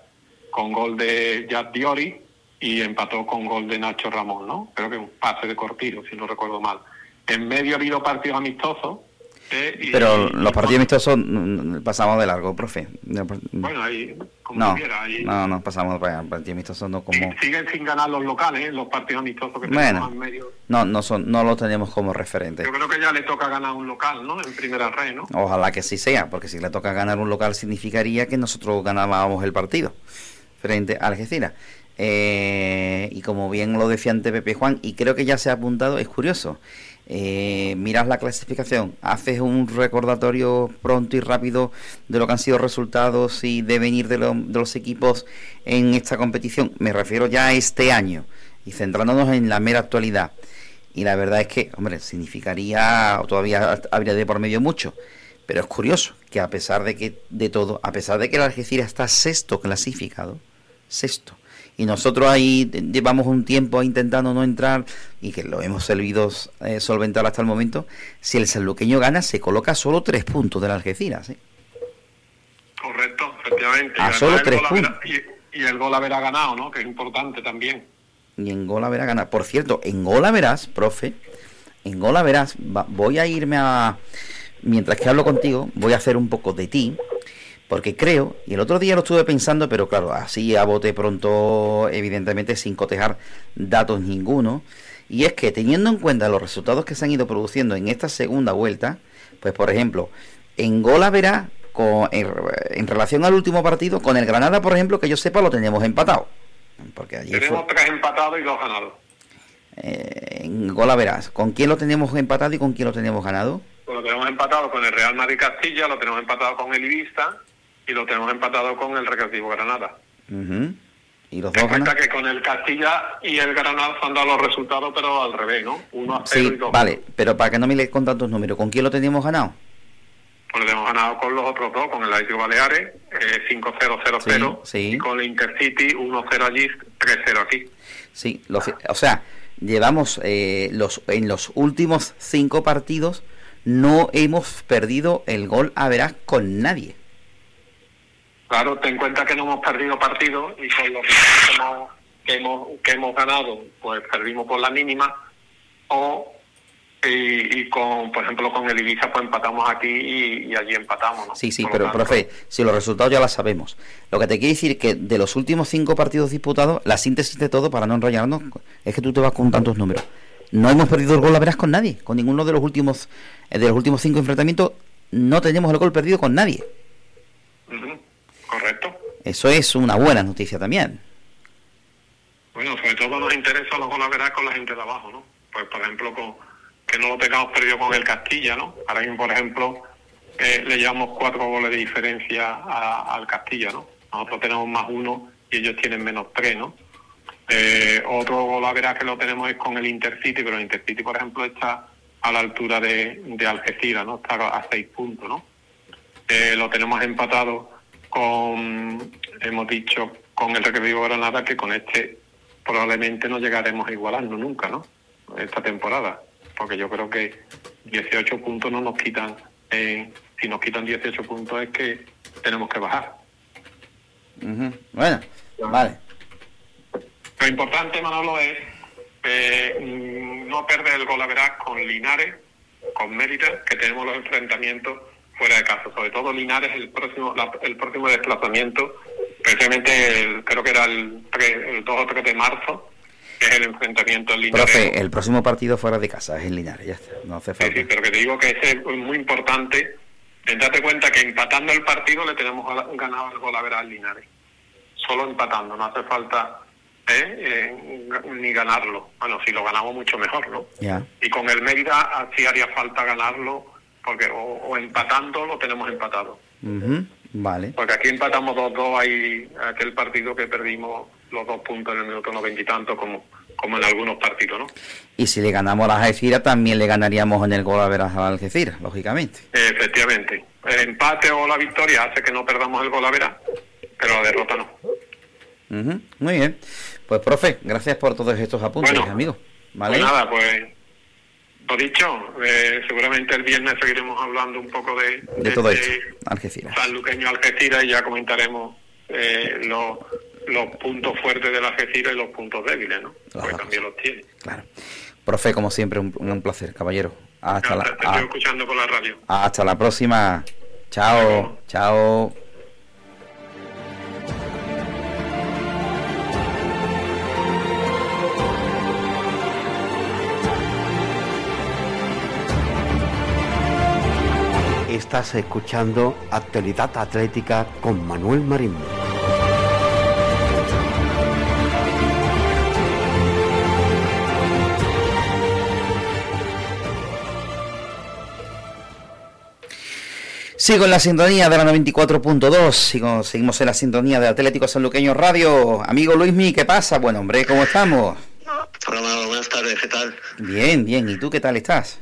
con gol de Jack Diori y empató con gol de Nacho Ramón, ¿no? Creo que un pase de Cortiro, si no recuerdo mal. En medio ha habido partidos amistosos. Y- Pero los partidos amistosos mm, mm, pasamos de largo, profe. Bueno, ahí, como No, quiera, ahí- no, no pasamos para partidos amistosos, no como... siguen sin ganar los locales, ¿eh? los partidos amistosos que Bueno. tenemos en medio. No, no, son, no lo tenemos como referente. Yo creo que ya le toca ganar un local, ¿no? En primera red, ¿no? Ojalá que sí sea, porque si le toca ganar un local significaría que nosotros ganábamos el partido frente a Algeciras. Eh, y como bien lo decía ante Pepe Juan, y creo que ya se ha apuntado, es curioso. Eh, miras la clasificación, haces un recordatorio pronto y rápido de lo que han sido resultados y devenir de, lo- de los equipos en esta competición. Me refiero ya a este año y centrándonos en la mera actualidad. Y la verdad es que, hombre, significaría, o todavía habría de por medio mucho. Pero es curioso que a pesar de que de todo, a pesar de que el Algeciras está sexto clasificado, sexto, y nosotros ahí llevamos un tiempo intentando no entrar y que lo hemos servido eh, solventar hasta el momento, si el sanluqueño gana se coloca solo tres puntos del Algeciras. ¿eh? Correcto, efectivamente. A Y solo tres gol haberá- Y, y el gol haberá ganado, ¿no? Que es importante también. Y en Gola verás ganar. Por cierto, en Gola verás, profe, en Gola verás, va- voy a irme a. Mientras que hablo contigo, voy a hacer un poco de ti, porque creo, y el otro día lo estuve pensando, pero claro, así a bote pronto, evidentemente sin cotejar datos ninguno, y es que teniendo en cuenta los resultados que se han ido produciendo en esta segunda vuelta, pues por ejemplo, en Gola verás, con, en, en relación al último partido, con el Granada, por ejemplo, que yo sepa, lo tenemos empatado. Porque allí fue- Tenemos tres empatados y dos ganados. eh, en Gola verás, ¿con quién lo tenemos empatado y con quién lo tenemos ganado? Pues lo tenemos empatado con el Real Madrid Castilla, lo tenemos empatado con el Ibiza y lo tenemos empatado con el Recreativo Granada. Ujú. Y los Ten dos cuenta ganan. que con el Castilla y el Granada se han dado los resultados, pero al revés, ¿no? Uno a Sí, y dos. vale, pero para que no me le con tantos números, ¿con quién lo teníamos ganado? Pues lo tenemos ganado con los otros dos, con el Atlético Baleares, eh, 5-0-0-0, Sí, sí. y con el Intercity 1-0 allí, 3-0 aquí. Sí, lo ci- o sea, llevamos eh, los en los últimos cinco partidos no hemos perdido el gol a verás con nadie. Claro, ten en cuenta que no hemos perdido partidos y con los que hemos, que hemos, que hemos ganado, pues perdimos por la mínima, o y, y con, por ejemplo, con el Ibiza, pues empatamos aquí y, y allí empatamos, ¿no? Sí, sí, Por pero tanto, profe, si los resultados ya los sabemos. Lo que te quiero decir que de los últimos cinco partidos disputados, la síntesis de todo, para no enrollarnos, es que tú te vas con tantos números. No hemos perdido el gol a verás con nadie, con ninguno de los últimos eh, de los últimos cinco enfrentamientos, no tenemos el gol perdido con nadie. ujú, Correcto. Eso es una buena noticia también. Bueno, sobre todo nos interesa los goles verás con la gente de abajo, ¿no? Pues, por ejemplo, con, que no lo tengamos perdido con el Castilla, ¿no? Ahora mismo, por ejemplo, eh, le llevamos cuatro goles de diferencia a- al Castilla, ¿no? Nosotros tenemos más uno y ellos tienen menos tres, ¿no? Eh, otro gol a verás que lo tenemos es con el Intercity, pero el Intercity, por ejemplo, está a la altura de, de Algeciras, ¿no? Está a seis puntos, ¿no? Eh, lo tenemos empatado con, hemos dicho, con el Recreativo Granada, que con este probablemente no llegaremos a igualarnos nunca, ¿no? Esta temporada, porque yo creo que 18 puntos no nos quitan, eh, si nos quitan 18 puntos es que tenemos que bajar. Bueno, vale. Lo importante, Manolo, es eh, mm, no perder el gol a verás con Linares, con Mérida, que tenemos los enfrentamientos fuera de casa. Sobre todo Linares, el próximo la- el próximo desplazamiento, precisamente el- creo que era el, 3, el 2 o 3 de marzo, que es el enfrentamiento en Linares. Profe, el próximo partido fuera de casa es en Linares, ya está, no hace Sí, falta. sí, pero que te digo que ese es muy importante. Date cuenta que empatando el partido le tenemos ganado el gol a ver al Linares. Solo empatando, no hace falta eh, eh, ni ganarlo. Bueno, si lo ganamos mucho mejor, ¿no? Ya. Y con el Mérida sí haría falta ganarlo, porque o, o empatando lo tenemos empatado. Ujú, Vale. Porque aquí empatamos 2-2, hay aquel partido que perdimos los dos puntos en el minuto noventa y tanto, como, como en algunos partidos, ¿no? Y si le ganamos a Algeciras, también le ganaríamos en el gol a veras a Algeciras, lógicamente. Efectivamente. El empate o la victoria hace que no perdamos el gol a veras, pero la derrota no. Muy bien. Pues, profe, gracias por todos estos apuntes, Bueno, amigos. ¿Vale? Pues nada, pues lo dicho, eh, seguramente el viernes seguiremos hablando un poco de, de todo esto, Algeciras. sanluqueño Algeciras y ya comentaremos eh, los, los puntos fuertes del Algeciras y los puntos débiles, ¿no? Porque también los tiene. Claro. Profe, como siempre, un, un placer, caballero. Hasta la, Te estoy a- escuchando por la radio. hasta la próxima. Chao, chao. Estás escuchando Actualidad Atlética con Manuel Marín. Sigo en la sintonía de la 94.2, sigo, seguimos en la sintonía de Atlético Sanluqueño Radio. Amigo Luismi, ¿qué pasa? Bueno, hombre, ¿cómo estamos? Hola, buenas tardes, ¿qué tal? Bien, bien, ¿y tú qué tal estás?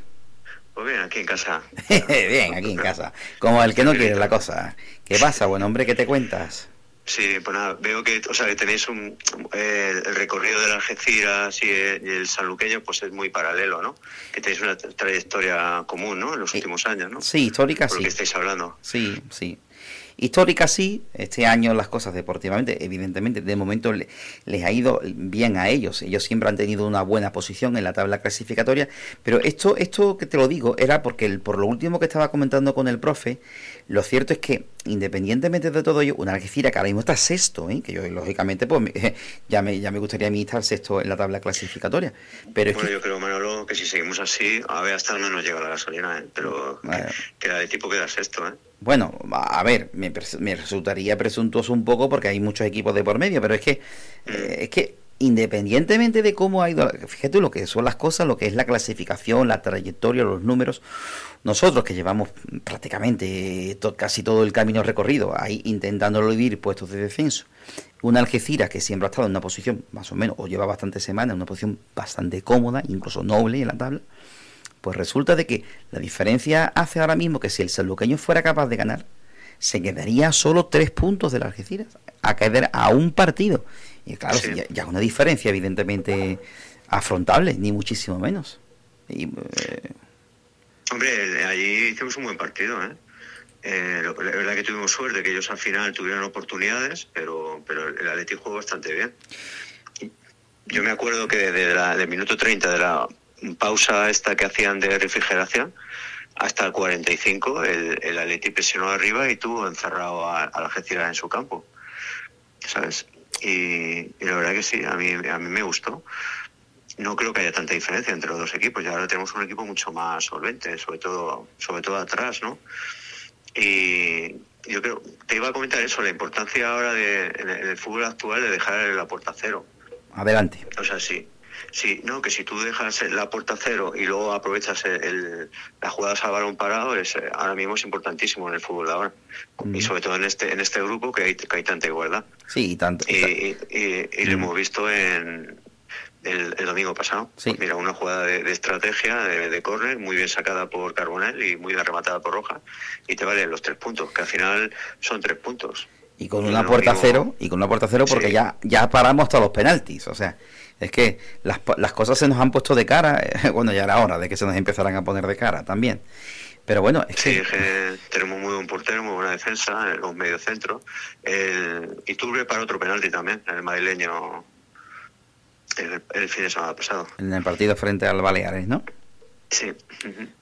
Pues bien, aquí en casa. bien, aquí en casa, como el que no quiere la cosa. ¿Qué pasa, buen hombre, qué te cuentas? Sí, pues nada, veo que, o sea, que tenéis un, eh, el recorrido de la Algeciras y el, y el sanluqueño, pues es muy paralelo, ¿no? Que tenéis una tra- trayectoria común, ¿no? En los últimos años, ¿no? Sí, histórica Por lo sí. que estáis hablando. Sí, sí. Histórica sí, este año las cosas deportivamente, evidentemente, de momento le- les ha ido bien a ellos. Ellos siempre han tenido una buena posición en la tabla clasificatoria, pero esto, esto que te lo digo era porque el- por lo último que estaba comentando con el profe, lo cierto es que independientemente de todo ello, una Algeciras que ahora mismo está sexto, ¿eh? que yo lógicamente pues me- ya me, ya me gustaría a mí estar sexto en la tabla clasificatoria, pero es Bueno, que yo creo, Manolo, que si seguimos así, a ver, hasta no nos llega la gasolina, ¿eh? Pero Bueno. que, que la de tipo queda sexto, ¿eh? Bueno, a ver, me, me resultaría presuntuoso un poco porque hay muchos equipos de por medio, pero es que, eh, es que independientemente de cómo ha ido, fíjate lo que son las cosas, lo que es la clasificación, la trayectoria, los números, nosotros que llevamos prácticamente casi todo el camino recorrido ahí intentando vivir puestos de descenso, una Algeciras que siempre ha estado en una posición más o menos, o lleva bastantes semanas, en una posición bastante cómoda, incluso noble en la tabla, pues resulta de que la diferencia hace ahora mismo que si el sanluqueño fuera capaz de ganar, se quedaría solo tres puntos de Algeciras, a caer a un partido. Y claro, Sí. ya, ya es una diferencia evidentemente afrontable, ni muchísimo menos. Y, eh, Hombre, allí hicimos un buen partido, ¿eh? Eh, la verdad que tuvimos suerte, que ellos al final tuvieron oportunidades, pero, pero el Atlético jugó bastante bien. Yo me acuerdo que desde la, del minuto 30 de la pausa esta que hacían de refrigeración hasta el 45 el, el Atleti presionó arriba y tuvo encerrado a, a la Algeciras en su campo, ¿sabes? Y, y la verdad que sí, a mí, a mí me gustó no creo que haya tanta diferencia entre los dos equipos. Ya ahora tenemos un equipo mucho más solvente, sobre todo, sobre todo atrás, ¿no? Y yo creo, te iba a comentar eso, la importancia ahora de, en el, en el fútbol actual de dejar la puerta cero. adelante. O sea, sí. Sí, no, que si tú dejas la puerta cero y luego aprovechas el, el- las jugadas a balón parado, es, eh, ahora mismo es importantísimo en el fútbol de ahora. Y sobre todo en este en este grupo que hay, que hay tanta igualdad. Sí, y tanto. Y, y- y- y lo hemos visto en el, el domingo pasado. Sí. Mira, una jugada de, de estrategia, de, de córner, muy bien sacada por Carbonell y muy bien rematada por Roja, y te valen los tres puntos, que al final son tres puntos. Y con Y una puerta cero, y con una puerta cero porque Sí. ya, ya paramos hasta los penaltis. O sea, es que las, las cosas se nos han puesto de cara. eh, Bueno, ya era hora de que se nos empezaran a poner de cara también. Pero bueno, es Sí, que es que tenemos muy buen portero, muy buena defensa, en los medio centro. El, y Turbe para otro penalti también, el madrileño, el, el fin de semana pasado. en el partido frente al Baleares, ¿no? Sí.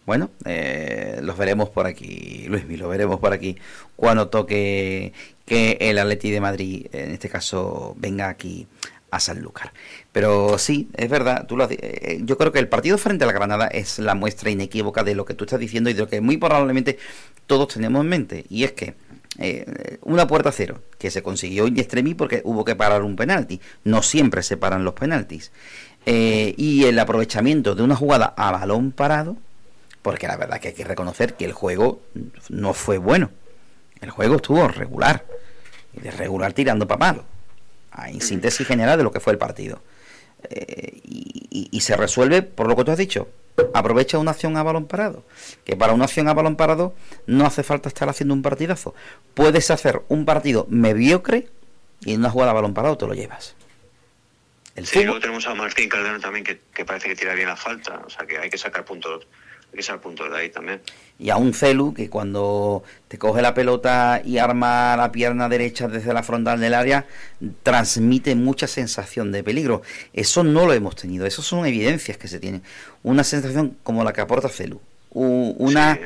Bueno, eh, los veremos por aquí, Luismi, lo veremos por aquí cuando toque que el Atleti de Madrid, en este caso, venga aquí a Sanlúcar. Pero sí, es verdad, tú lo has di- eh, yo creo que el partido frente a la Granada es la muestra inequívoca de lo que tú estás diciendo y de lo que muy probablemente todos tenemos en mente, y es que eh, una puerta cero que se consiguió in extremis porque hubo que parar un penalti. No siempre se paran los penaltis. Eh, y el aprovechamiento de una jugada a balón parado, porque la verdad que hay que reconocer que el juego no fue bueno. El juego estuvo regular. Y de regular tirando para malo. Ah, En síntesis general de lo que fue el partido. Eh, y, y, se resuelve por lo que tú has dicho. Aprovecha una acción a balón parado. Que para una acción a balón parado no hace falta estar haciendo un partidazo. Puedes hacer un partido mediocre y en una jugada a balón parado te lo llevas. El sí, luego tenemos a Martín Calderón también que, que, parece que tira bien la falta. O sea que hay que sacar puntos que ser punto de ahí también. Y a un Celu que cuando te coge la pelota y arma la pierna derecha desde la frontal del área, transmite mucha sensación de peligro. Eso no lo hemos tenido, esas son evidencias que se tienen. Una sensación como la que aporta Celu. Una,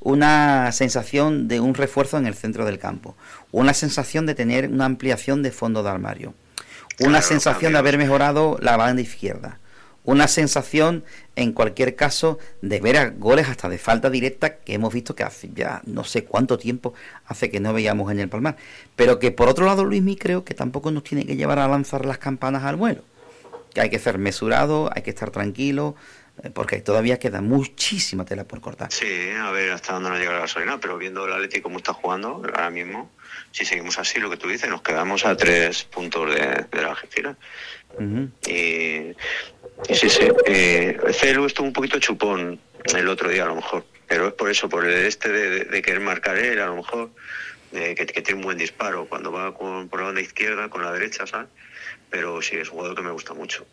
una sensación de un refuerzo en el centro del campo. Una sensación de tener una ampliación de fondo de armario. Una sensación de haber mejorado la banda izquierda una sensación, en cualquier caso, de ver a goles hasta de falta directa que hemos visto que hace ya no sé cuánto tiempo hace que no veíamos en el Palmar. Pero que por otro lado, Luismi, creo que tampoco nos tiene que llevar a lanzar las campanas al vuelo. Que hay que ser mesurado, hay que estar tranquilo, porque todavía queda muchísima tela por cortar. Sí, a ver hasta dónde nos llega la gasolina, pero viendo el Atleti cómo está jugando ahora mismo, si seguimos así, lo que tú dices, nos quedamos a tres puntos de, la Algeciras. Y Sí, sí. Eh, Celu estuvo un poquito chupón el otro día, a lo mejor. Pero es por eso, por el este de, querer marcar él, a lo mejor, que, tiene un buen disparo cuando va con, por la banda izquierda, con la derecha, ¿sabes? Pero sí, es un jugador que me gusta mucho.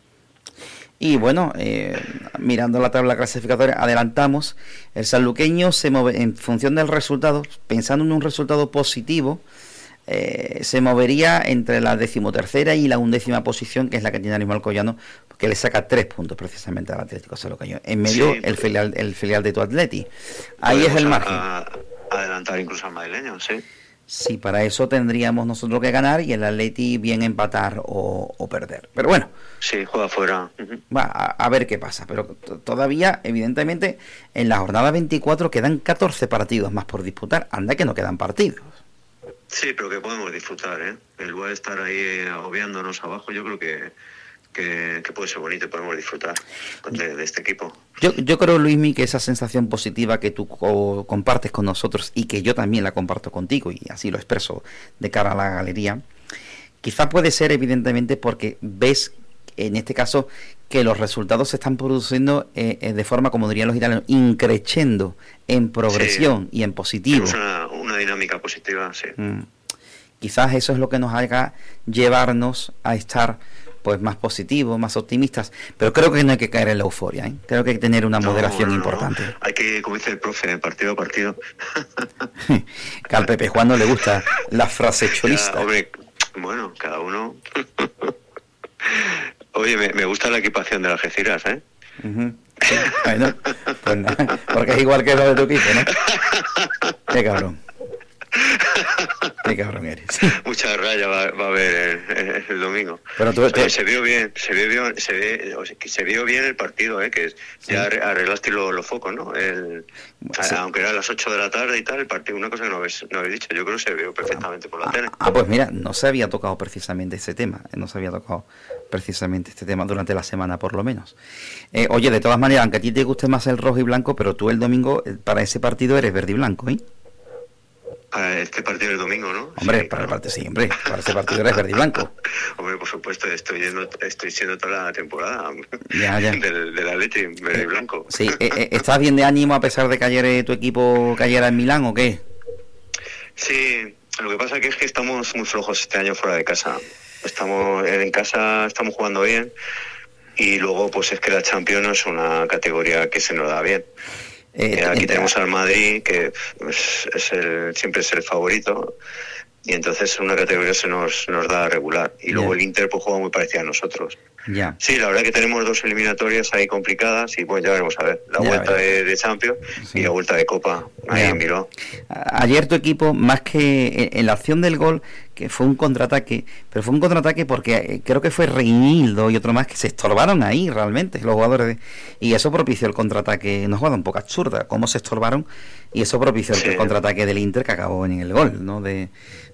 Y bueno, eh, mirando la tabla clasificatoria, adelantamos. El sanluqueño se mueve en función del resultado, pensando en un resultado positivo, eh, se movería entre la decimotercera y la undécima posición, que es la que tiene Animal Collano, que le saca tres puntos precisamente al Atlético Salocaño. En medio, el, filial, el filial de tu Atleti. Ahí es el margen. adelantar incluso al madrileño, sí. Sí, para eso tendríamos nosotros que ganar y el Atleti bien empatar o, perder. Pero bueno. Sí, juega fuera. Va, a, ver qué pasa. Pero todavía, evidentemente, en la jornada 24 quedan 14 partidos más por disputar. Anda que no quedan partidos. Sí, pero que podemos disfrutar, ¿eh? El lugar de estar ahí eh, agobiándonos abajo, yo creo que, que, puede ser bonito y podemos disfrutar de, este equipo. Yo, yo creo, Luismi, que esa sensación positiva que tú compartes con nosotros y que yo también la comparto contigo, y así lo expreso de cara a la galería, quizá puede ser evidentemente porque ves, en este caso, que los resultados se están produciendo eh, eh, de forma, como dirían los italianos, increchendo en progresión y en positivo. Una, una, dinámica positiva, sí. Mm. Quizás eso es lo que nos haga llevarnos a estar pues más positivos, más optimistas, pero creo que no hay que caer en la euforia, ¿eh? creo que hay que tener una moderación importante. Hay que, como dice el profe, partido a partido. que al Pepe Juan no le gusta la frase cholista. bueno, cada uno. Oye, me, gusta la equipación de las Algeciras, ¿eh? bueno, pues porque es igual que lo de tu equipo, ¿no? Qué cabrón. Qué cabrón eres. Mucha raya va, a haber el, domingo. Pero se vio bien, se vio bien, se, ve, se vio bien el partido, ¿eh? que ya arreglaste los, focos, ¿no? El, Aunque era a las 8 de la tarde y tal, el partido, una cosa que no habéis, no habéis dicho, yo creo que se vio perfectamente por la ah, tele. Ah, pues mira, no se había tocado precisamente ese tema, no se había tocado precisamente este tema durante la semana por lo menos. Eh, oye, de todas maneras, aunque a ti te guste más el rojo y blanco, pero tú el domingo eh, para ese partido eres verde y blanco, ¿eh? Para este partido del domingo, ¿no? Hombre, para el partido, sí, hombre, para este partido eres verde y blanco. hombre, por supuesto, estoy, estoy siendo toda la temporada ya, ya. Del, de la leche verde y blanco. Sí, eh, eh, ¿estás bien de ánimo a pesar de que ayer eh, tu equipo cayera en Milán o qué? Sí, lo que pasa es que estamos muy flojos este año fuera de casa. Estamos en casa, estamos jugando bien y luego pues es que la Champions es una categoría que se nos da bien. Eh, eh, aquí tenemos al Madrid, que es, el, siempre es el favorito, y entonces una categoría se nos, nos da regular. Y luego el Inter pues juega muy parecido a nosotros. Sí, la verdad que tenemos dos eliminatorias ahí complicadas y pues ya veremos a ver. La vuelta de, Champions y la vuelta de Copa ahí en Bilbao. Ayer tu equipo, más que en la acción del gol, que fue un contraataque, pero fue un contraataque porque eh, creo que fue Reinildo y otro más que se estorbaron ahí realmente, los jugadores. y eso propició el contraataque, una jugada un poco absurda, cómo se estorbaron, y eso propició el contraataque del Inter que acabó en el gol, ¿no? De,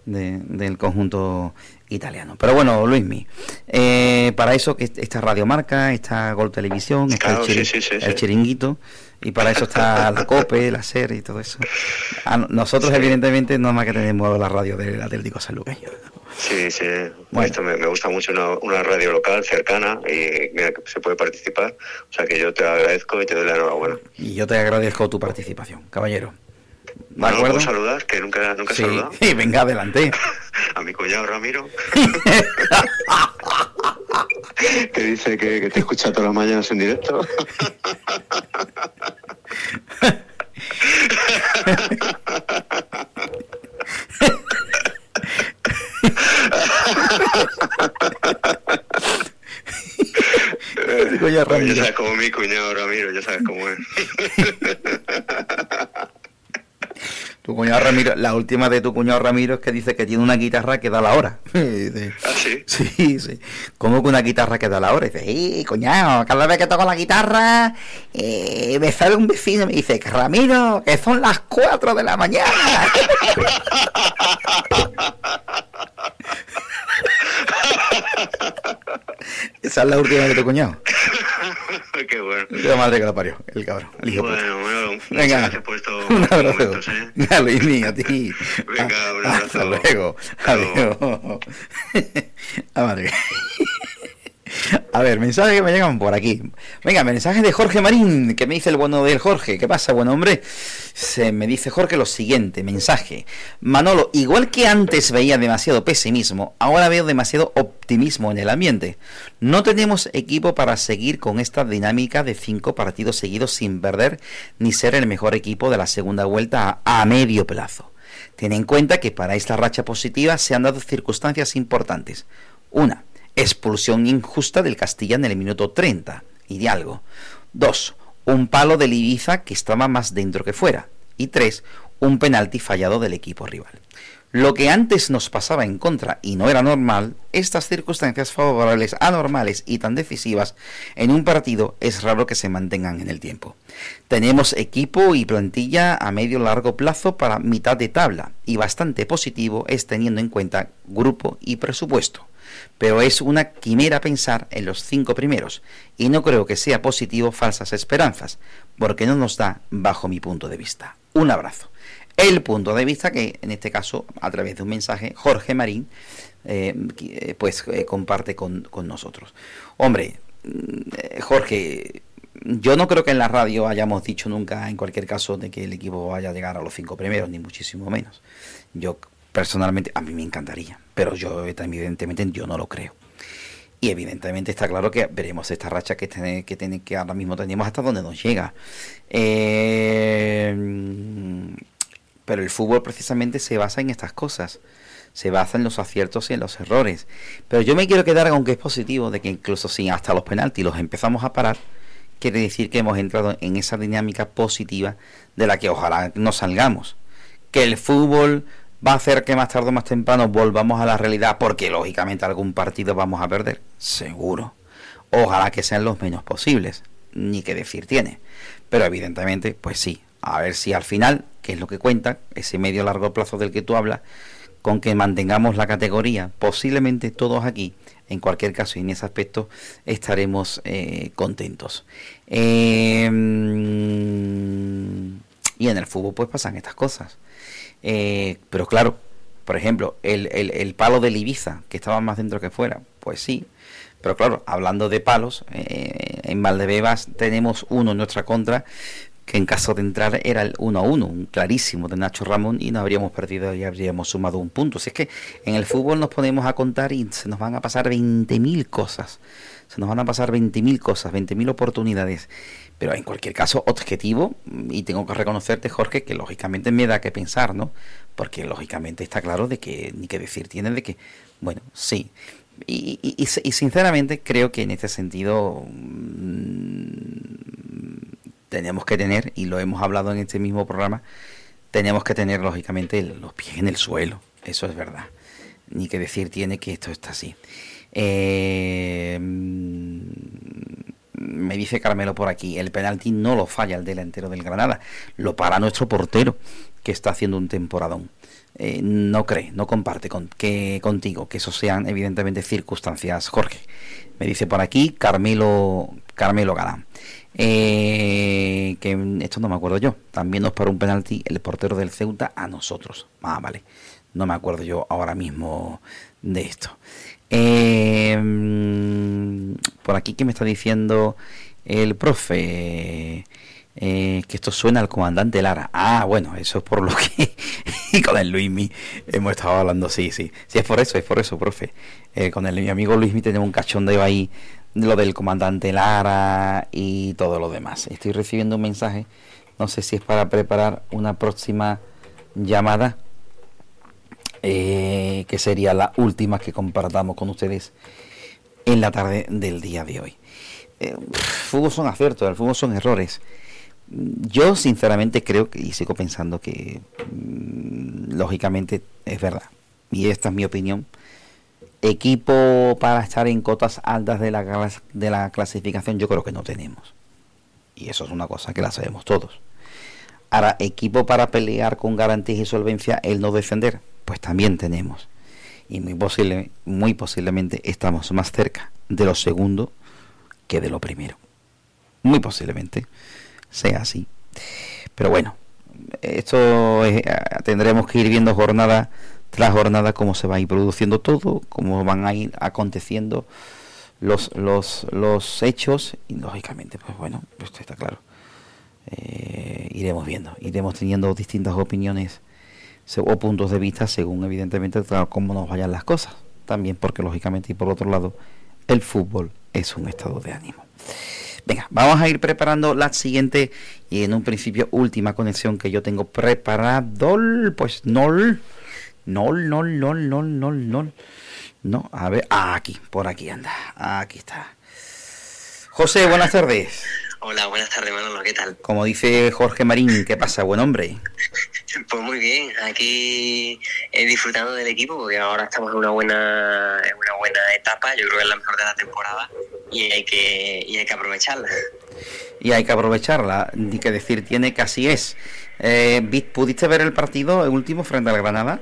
del conjunto italiano. Pero bueno, Luismi, eh, para eso que esta radiomarca, esta Gol Televisión, está el, chiringuito, Y para eso está la COPE, la SER y todo eso. nosotros, evidentemente, no más que tenemos la radio del Atlético Sanluqueño. Sí, sí. Esto me, gusta mucho una, radio local cercana y mira, se puede participar. O sea que yo te agradezco y te doy la enhorabuena. Y yo te agradezco tu participación, caballero. ¿De acuerdo? saludar? Que nunca, nunca sí. saludado. Sí, venga, adelante. A mi cuñado Ramiro. que dice que, que te escucha todas las mañanas en directo. ya sabes cómo mi cuñado Ramiro, ya sabes cómo es. Cuñado Ramiro, la última de tu cuñado Ramiro es que dice que tiene una guitarra que da la hora. ¿Ah, sí? Sí, sí. ¿Cómo que una guitarra que da la hora? Y dice, ¡eh, cuñado! Cada vez que toco la guitarra, eh, me sale un vecino y me dice, Ramiro, que son las 4 de la mañana. Esa es la última de tu cuñado. Qué bueno. La madre que la parió, el cabrón. El hijo bueno, bueno, Venga, gracias por estos un abrazo. momentos, ¿eh? A Luis, a ti. Venga, un abrazo. Hasta luego. Adiós. A madre. A ver, mensajes que me llegan por aquí. Venga, mensaje de Jorge Marín, que me dice el bueno del Jorge. ¿Qué pasa, buen hombre? Se me dice Jorge lo siguiente, mensaje. Manolo, igual que antes veía demasiado pesimismo, ahora veo demasiado optimismo en el ambiente. No tenemos equipo para seguir con esta dinámica de cinco partidos seguidos sin perder ni ser el mejor equipo de la segunda vuelta a, a medio plazo. Ten en cuenta que para esta racha positiva se han dado circunstancias importantes. Una, expulsión injusta del Castilla en el minuto 30 y de algo. 2. Un palo del Ibiza que estaba más dentro que fuera. Y 3. Un penalti fallado del equipo rival. Lo que antes nos pasaba en contra y no era normal, estas circunstancias favorables, anormales y tan decisivas en un partido es raro que se mantengan en el tiempo. Tenemos equipo y plantilla a medio largo plazo para mitad de tabla y bastante positivo es teniendo en cuenta grupo y presupuesto pero es una quimera pensar en los cinco primeros, y no creo que sea positivo falsas esperanzas, porque no nos da bajo mi punto de vista. Un abrazo. El punto de vista que, en este caso, a través de un mensaje, Jorge Marín, eh, eh, pues eh, comparte con, con nosotros. Hombre, mm, Jorge, yo no creo que en la radio hayamos dicho nunca, en cualquier caso, de que el equipo vaya a llegar a los cinco primeros, ni muchísimo menos. Yo personalmente, a mí me encantaría, pero yo evidentemente yo no lo creo. Y evidentemente está claro que veremos esta racha que tiene, que tiene que ahora mismo tenemos hasta donde nos llega. Eh, pero el fútbol precisamente se basa en estas cosas. Se basa en los aciertos y en los errores. Pero yo me quiero quedar con que es positivo de que incluso si hasta los penaltis los empezamos a parar, quiere decir que hemos entrado en esa dinámica positiva de la que ojalá no salgamos. Que el fútbol va a hacer que más tarde o más temprano volvamos a la realidad porque lógicamente algún partido vamos a perder, seguro. Ojalá que sean los menos posibles, ni que decir tiene. Pero evidentemente, pues sí, a ver si al final, que es lo que cuenta, ese medio largo plazo del que tú hablas, con que mantengamos la categoría, posiblemente todos aquí, en cualquier caso y en ese aspecto, estaremos eh, contentos. Em, y en el fútbol pues pasan estas cosas. Eh, pero claro, por ejemplo, el, el, palo del Ibiza, que estaba más dentro que fuera, pues sí. Pero claro, hablando de palos, eh, en Valdebebas tenemos uno en nuestra contra, que en caso de entrar era el 1 a 1, un clarísimo de Nacho Ramón, y no habríamos perdido y habríamos sumado un punto. Si es que en el fútbol nos ponemos a contar y se nos van a pasar 20.000 cosas. Se nos van a pasar 20.000 cosas, 20.000 oportunidades. Pero en cualquier caso, objetivo, y tengo que reconocerte, Jorge, que lógicamente me da que pensar, ¿no? Porque lógicamente está claro de que, ni que decir tiene de que, bueno, sí. Y, y, sinceramente creo que en este sentido mm, tenemos que tener, y lo hemos hablado en este mismo programa, tenemos que tener lógicamente los pies en el suelo, eso es verdad. Ni que decir tiene que esto está así. Eh, me dice Carmelo por aquí, el penalti no lo falla el delantero del Granada, lo para nuestro portero, que está haciendo un temporadón. Eh, no cree, no comparte con, que, contigo que eso sean evidentemente circunstancias, Jorge. Me dice por aquí Carmelo, Carmelo Galán. Eh, que esto no me acuerdo yo. También nos paró un penalti el portero del Ceuta a nosotros. Ah, vale. No me acuerdo yo ahora mismo de esto. Eh, por aquí que me está diciendo el profe eh, que esto suena al comandante Lara. Ah, bueno, eso es por lo que con el Luismi hemos estado hablando. Sí, sí, sí es por eso, es por eso, profe. Eh, con el mi amigo Luismi tenemos un cachondeo ahí lo del comandante Lara y todo lo demás. Estoy recibiendo un mensaje, no sé si es para preparar una próxima llamada eh, que sería la última que compartamos con ustedes en la tarde del día de hoy. Eh, son aciertos, el fútbol son errores. Yo sinceramente creo que, y sigo pensando que mm, lógicamente es verdad, y esta es mi opinión, equipo para estar en cotas altas de la, de la clasificación yo creo que no tenemos. Y eso es una cosa que la sabemos todos. Ahora, equipo para pelear con garantías y solvencia el no defender, pues también tenemos. Y muy, posible, muy posiblemente estamos más cerca de lo segundo que de lo primero. Muy posiblemente sea así. Pero bueno, esto eh, tendremos que ir viendo jornada tras jornada cómo se va a ir produciendo todo, cómo van a ir aconteciendo los, los, los hechos y lógicamente, pues bueno, esto está claro. Eh, iremos viendo, iremos teniendo distintas opiniones o puntos de vista según evidentemente cómo nos vayan las cosas. También porque lógicamente y por otro lado el fútbol es un estado de ánimo. Venga, vamos a ir preparando la siguiente y en un principio última conexión que yo tengo preparado. Pues no, no, no, no, no, no, no. No, a ver, ah, aquí, por aquí anda, aquí está. José, buenas tardes. Hola, buenas tardes, Manolo, ¿qué tal? Como dice Jorge Marín, ¿qué pasa? Buen hombre. Pues muy bien, aquí eh, disfrutando del equipo porque ahora estamos en una buena en una buena etapa, yo creo que es la mejor de la temporada y hay que y hay que aprovecharla. Y hay que aprovecharla, ni que decir tiene que así es. Eh, ¿Pudiste ver el partido el último frente al Granada?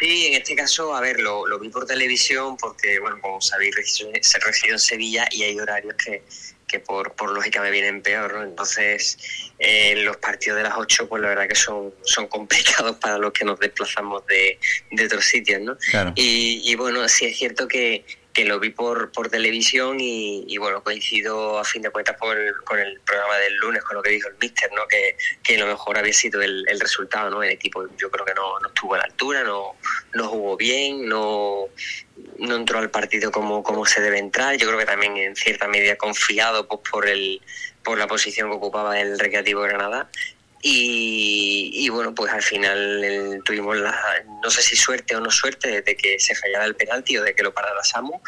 Sí, en este caso, a ver, lo, lo vi por televisión porque, bueno, como sabéis, se resido en Sevilla y hay horarios que, que por, por lógica me vienen peor, ¿no? Entonces, eh, los partidos de las 8, pues la verdad que son, son complicados para los que nos desplazamos de, de otros sitios, ¿no? Y, y, bueno, sí es cierto que, que lo vi por, por televisión y, bueno, coincido a fin de cuentas con el programa del lunes, con lo que dijo el míster, ¿no? Que, que lo mejor había sido el, el, resultado, ¿no? El equipo yo creo que no, no estuvo a la altura, no, no jugó bien, no, no entró al partido como, como se debe entrar. Yo creo que también en cierta medida confiado pues, por el por la posición que ocupaba el Recreativo Granada y, bueno, pues al final tuvimos la, no sé si suerte o no suerte de que se fallara el penalti o de que lo parara Samu.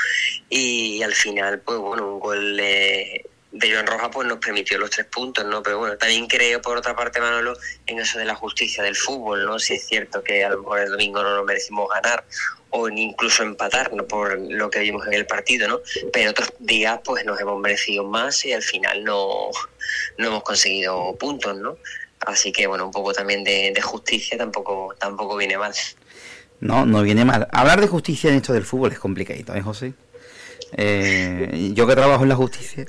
Y al final, pues bueno, un gol de, de Joan Roja pues nos permitió los tres puntos, ¿no? Pero bueno, también creo por otra parte, Manolo, en eso de la justicia del fútbol, ¿no? Si es cierto que a lo mejor el domingo no nos merecimos ganar o incluso empatar, ¿no? Por lo que vimos en el partido, ¿no? Pero otros días pues nos hemos merecido más y al final no, no hemos conseguido puntos, ¿no? Así que bueno, un poco también de, justicia tampoco, tampoco viene mal. No, no viene mal. Hablar de justicia en esto del fútbol es complicado, ¿eh, José? Eh, yo que trabajo en la justicia,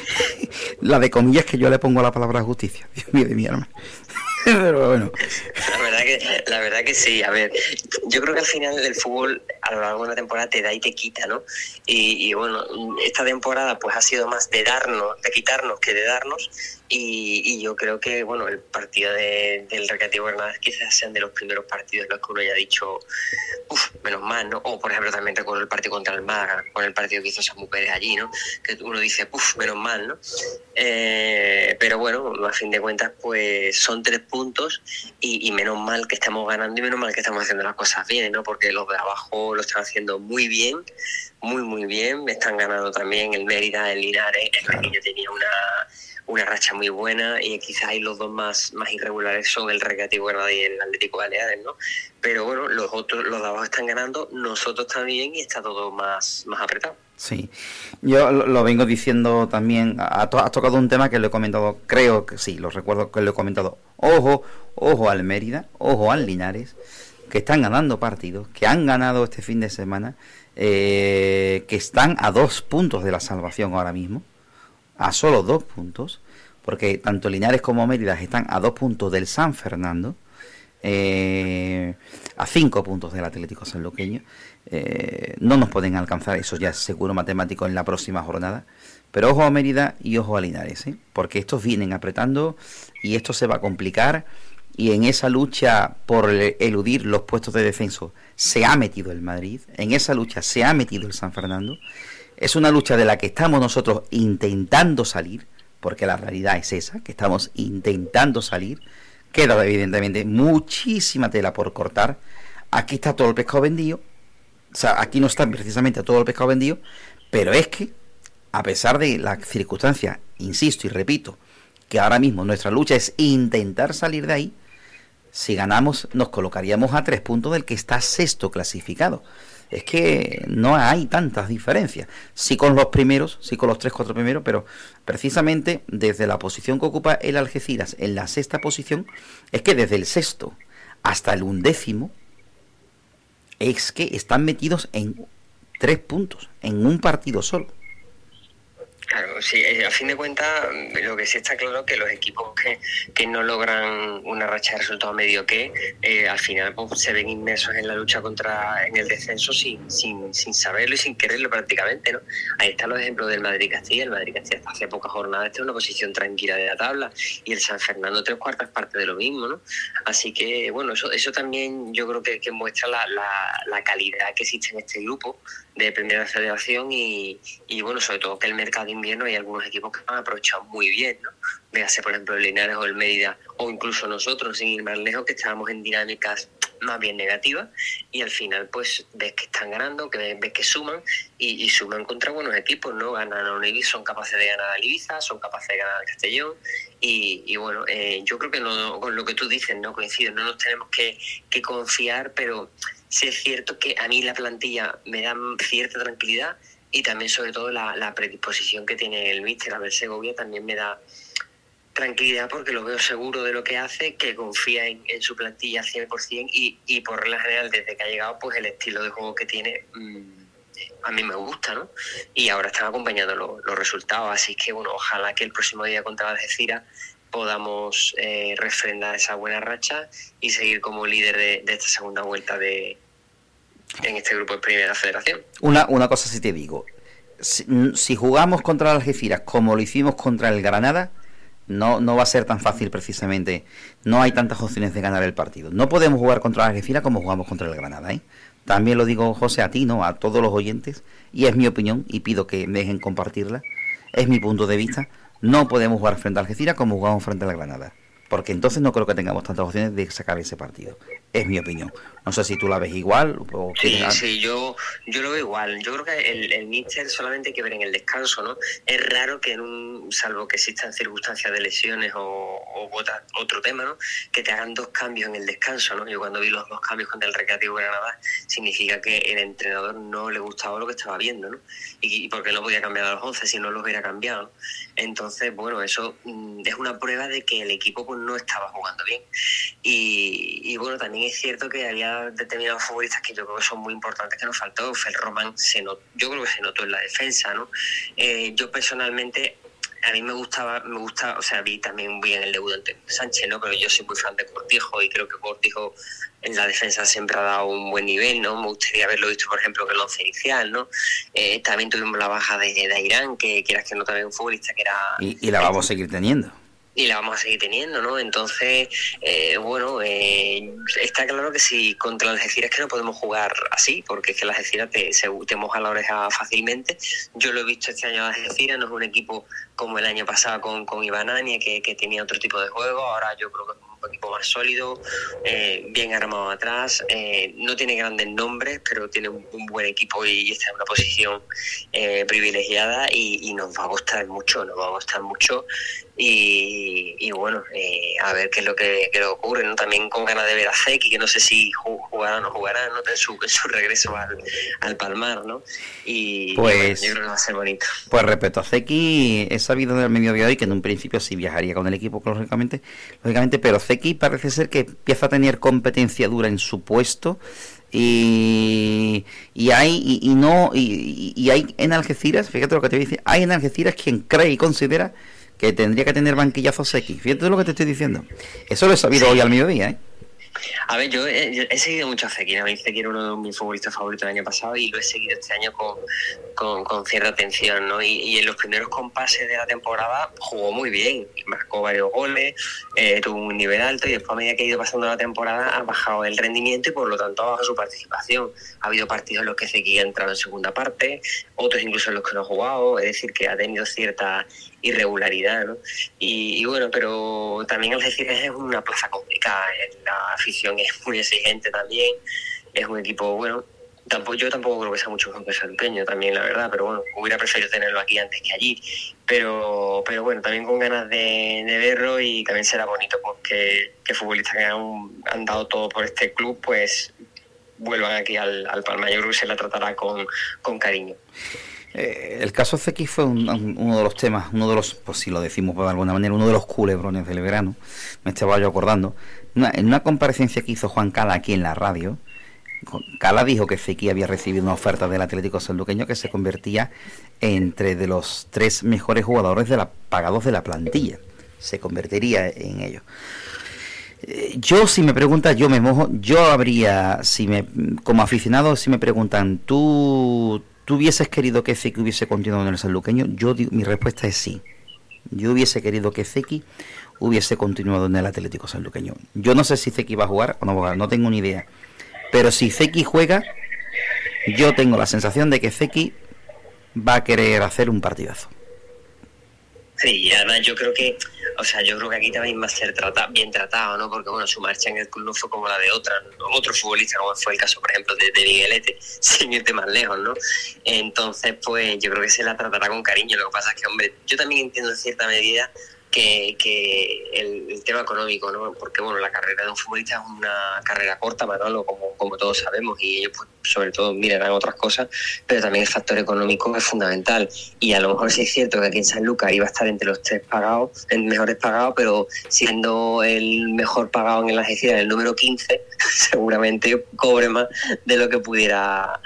la de comillas que yo le pongo a la palabra justicia, Dios mío de mi arma. Pero bueno. La verdad, que, la verdad que sí, a ver, yo creo que al final el fútbol a lo largo de una temporada te da y te quita, ¿no? Y, y bueno, esta temporada pues ha sido más de darnos, de quitarnos que de darnos y, yo creo que bueno el partido del Recreativo Hernández quizás sean de los primeros partidos en los que uno haya dicho, uff, menos mal, ¿no? O por ejemplo también recuerdo el partido contra el Málaga, con el partido que hizo Samu Pérez allí, ¿no? Que uno dice, uff, menos mal, ¿no? Eh, pero bueno, a fin de cuentas, pues son tres puntos y, y, menos mal que estamos ganando y menos mal que estamos haciendo las cosas bien, ¿no? Porque los de abajo lo están haciendo muy bien, muy, muy bien. Me están ganando también el Mérida, el Linares, el yo tenía una una racha muy buena y quizás ahí los dos más, más irregulares son el Recreativo Granada y el Atlético Baleares, ¿no? Pero bueno, los otros, los de abajo están ganando, nosotros también y está todo más, más apretado. Sí, yo lo, vengo diciendo también, has tocado un tema que lo he comentado, creo que sí, lo recuerdo que lo he comentado, ojo, ojo al Mérida, ojo al Linares, que están ganando partidos, que han ganado este fin de semana, eh, que están a dos puntos de la salvación ahora mismo a solo dos puntos, porque tanto Linares como Mérida están a dos puntos del San Fernando, eh, a cinco puntos del Atlético Sanluqueño. Eh, no nos pueden alcanzar, eso ya es seguro matemático en la próxima jornada. Pero ojo a Mérida y ojo a Linares, ¿eh? porque estos vienen apretando y esto se va a complicar. Y en esa lucha por eludir los puestos de descenso se ha metido el Madrid, en esa lucha se ha metido el San Fernando. Es una lucha de la que estamos nosotros intentando salir, porque la realidad es esa, que estamos intentando salir. Queda evidentemente muchísima tela por cortar. Aquí está todo el pescado vendido. O sea, aquí no está precisamente todo el pescado vendido, pero es que a pesar de las circunstancias, insisto y repito, que ahora mismo nuestra lucha es intentar salir de ahí, si ganamos nos colocaríamos a tres puntos del que está sexto clasificado. Es que no hay tantas diferencias. Sí con los primeros, sí con los tres, cuatro primeros, pero precisamente desde la posición que ocupa el Algeciras en la sexta posición, es que desde el sexto hasta el undécimo, es que están metidos en tres puntos, en un partido solo. Claro, sí, eh, a fin de cuentas, lo que sí está claro que los equipos que, que no logran una racha de resultados medio que, eh, al final pues, se ven inmersos en la lucha contra en el descenso sin, sin, sin saberlo y sin quererlo prácticamente, ¿no? Ahí están los ejemplos del Madrid-Castilla. El Madrid-Castilla hace pocas jornadas está en una posición tranquila de la tabla y el San Fernando tres cuartas parte de lo mismo, ¿no? Así que, bueno, eso, eso también yo creo que, que muestra la, la, la calidad que existe en este grupo de Primera Federación y, y, bueno, sobre todo que el mercado invierno hay algunos equipos que han aprovechado muy bien, ¿no? Véase, por ejemplo, el Linares o el Mérida, o incluso nosotros, sin ir más lejos, que estábamos en dinámicas más bien negativas y al final pues ves que están ganando, que ves que suman y, y suman contra buenos equipos, ¿no? Ganan a un Ibiza, son capaces de ganar al Ibiza, son capaces de ganar al Castellón y, y bueno, eh, yo creo que no, con lo que tú dices no coincido, no nos tenemos que, que confiar, pero sí es cierto que a mí la plantilla me da cierta tranquilidad y también sobre todo la, la predisposición que tiene el míster Abel Segovia también me da tranquilidad porque lo veo seguro de lo que hace, que confía en, su plantilla 100% y, y por regla general desde que ha llegado pues el estilo de juego que tiene mmm, a mí me gusta, ¿no? Y ahora están acompañando lo, los resultados, así que bueno, ojalá que el próximo día contra la Algeciras podamos eh, refrendar esa buena racha y seguir como líder de, de esta segunda vuelta de en este grupo de Primera Federación. Una, una cosa sí te digo, si, si jugamos contra el Algeciras como lo hicimos contra el Granada, no, no va a ser tan fácil precisamente. No hay tantas opciones de ganar el partido. No podemos jugar contra la Algeciras como jugamos contra el Granada. ¿eh? También lo digo, José, a ti, ¿no? A todos los oyentes. Y es mi opinión y pido que me dejen compartirla. Es mi punto de vista. No podemos jugar frente a Algeciras como jugamos frente a la Granada. Porque entonces no creo que tengamos tantas opciones de sacar ese partido. Es mi opinión. No sé si tú la ves igual o Sí, sí, yo, yo lo veo igual. Yo creo que el, el míster solamente hay que ver en el descanso, ¿no? Es raro que en un, salvo que existan circunstancias de lesiones o, o otra, otro tema, ¿no? Que te hagan dos cambios en el descanso, ¿no? Yo cuando vi los dos cambios contra el Recreativo Granada, significa que el entrenador no le gustaba lo que estaba viendo, ¿no? Y, y porque no podía cambiar a los 11 si no los hubiera cambiado, ¿no? Entonces, bueno, eso mm, es una prueba de que el equipo pues, no estaba jugando bien. Y, y, bueno, también es cierto que había determinados futbolistas que yo creo que son muy importantes que nos faltó. Fel Roman se not, yo creo que se notó en la defensa, ¿no? Eh, yo personalmente a mí me gustaba, me gusta, o sea, vi también bien el debut ante Sánchez, ¿no? Pero yo soy muy fan de Cortijo y creo que Cortijo en la defensa siempre ha dado un buen nivel, ¿no? Me gustaría haberlo visto, por ejemplo, que el once inicial, ¿no? Eh, también tuvimos la baja de, de Irán, que quieras que no también un futbolista que era... Y, y la vamos a seguir teniendo y la vamos a seguir teniendo, ¿no? Entonces, eh, bueno, eh, está claro que si contra las Algeciras que no podemos jugar así, porque es que las Algeciras te, se, te moja la oreja fácilmente. Yo lo he visto este año las Algeciras, no es un equipo como el año pasado con, con Ibanania, que, que tenía otro tipo de juego, ahora yo creo que es un equipo más sólido, eh, bien armado atrás, eh, no tiene grandes nombres, pero tiene un, buen equipo y está en una posición eh, privilegiada y, nos va a costar mucho, nos va a costar mucho y, y bueno, eh, a ver qué es lo que, que, ocurre, ¿no? También con ganas de ver a Zeki, que no sé si jugará o no jugará, ¿no? En su, en su regreso al, al, Palmar, ¿no? Y, pues, y bueno, yo creo que va a ser bonito. Pues respecto a Zeki, he sabido del medio de hoy que en un principio sí viajaría con el equipo, lógicamente, lógicamente pero Zeki parece ser que empieza a tener competencia dura en su puesto Y, y hay y, no y, y, hay en Algeciras, fíjate lo que te voy a decir, hay en Algeciras quien cree y considera que tendría que tener banquillazos X. Fíjate lo que te estoy diciendo. Eso lo he sabido hoy al mediodía, ¿eh? A ver, yo he, seguido mucho a Fekir. A mí Fekir era uno de mis futbolistas favoritos del año pasado y lo he seguido este año con, con, cierta atención, ¿no? Y, en los primeros compases de la temporada jugó muy bien, marcó varios goles, eh, tuvo un nivel alto y después a medida que ha ido pasando la temporada ha bajado el rendimiento y por lo tanto ha bajado su participación. Ha habido partidos en los que Fekir ha entrado en segunda parte, otros incluso en los que no ha jugado, es decir, que ha tenido cierta irregularidad, ¿no? Y, bueno, pero también al decir es una plaza complicada, ¿eh? la afición es muy exigente también, es un equipo, bueno, tampoco yo tampoco creo que sea mucho mejor que Sanpeño también, la verdad, pero bueno, hubiera preferido tenerlo aquí antes que allí, pero pero bueno, también con ganas de, verlo y también será bonito porque que futbolistas que han, dado todo por este club, pues vuelvan aquí al, al Palmayor y se la tratará con, con cariño. Eh, el caso CX fue uno de los temas, uno de los, pues si lo decimos de alguna manera, uno de los culebrones del verano. Me estaba yo acordando. en una comparecencia que hizo Juan Cala aquí en la radio, Cala dijo que Fekir había recibido una oferta del Atlético Sanluqueño que se convertía entre de los tres mejores jugadores pagados de la plantilla. Se convertiría en ellos. Eh, yo, si me preguntas, yo me mojo. Yo habría, si me, como aficionado, si me preguntan, ¿tú, ¿Tú hubieses querido que Zeki hubiese continuado en el sanluqueño? Yo mi respuesta es sí. Yo hubiese querido que Zeki hubiese continuado en el Atlético Sanluqueño. Yo no sé si Zeki va a jugar o no va a jugar, no tengo ni idea. Pero si Zeki juega, yo tengo la sensación de que Zeki va a querer hacer un partidazo. Sí, y además yo creo que, o sea, yo creo que aquí también va a ser bien tratado, ¿no? Porque, bueno, su marcha en el club no fue como la de otra, otro futbolista, como fue el caso, por ejemplo, de, de Miguelete, sin irte más lejos, ¿no? Entonces, pues yo creo que se la tratará con cariño. Lo que pasa es que, hombre, yo también entiendo en cierta medida que, que el, tema económico, ¿no? Porque, bueno, la carrera de un futbolista es una carrera corta, Manolo, como, como todos sabemos, y ellos, pues, sobre todo, mirarán otras cosas, pero también el factor económico es fundamental. Y a lo mejor sí es cierto que aquí en San Lucas iba a estar entre los tres pagados, en mejores pagados, pero siendo el mejor pagado en la agencia, el número 15, seguramente cobre más de lo que pudiera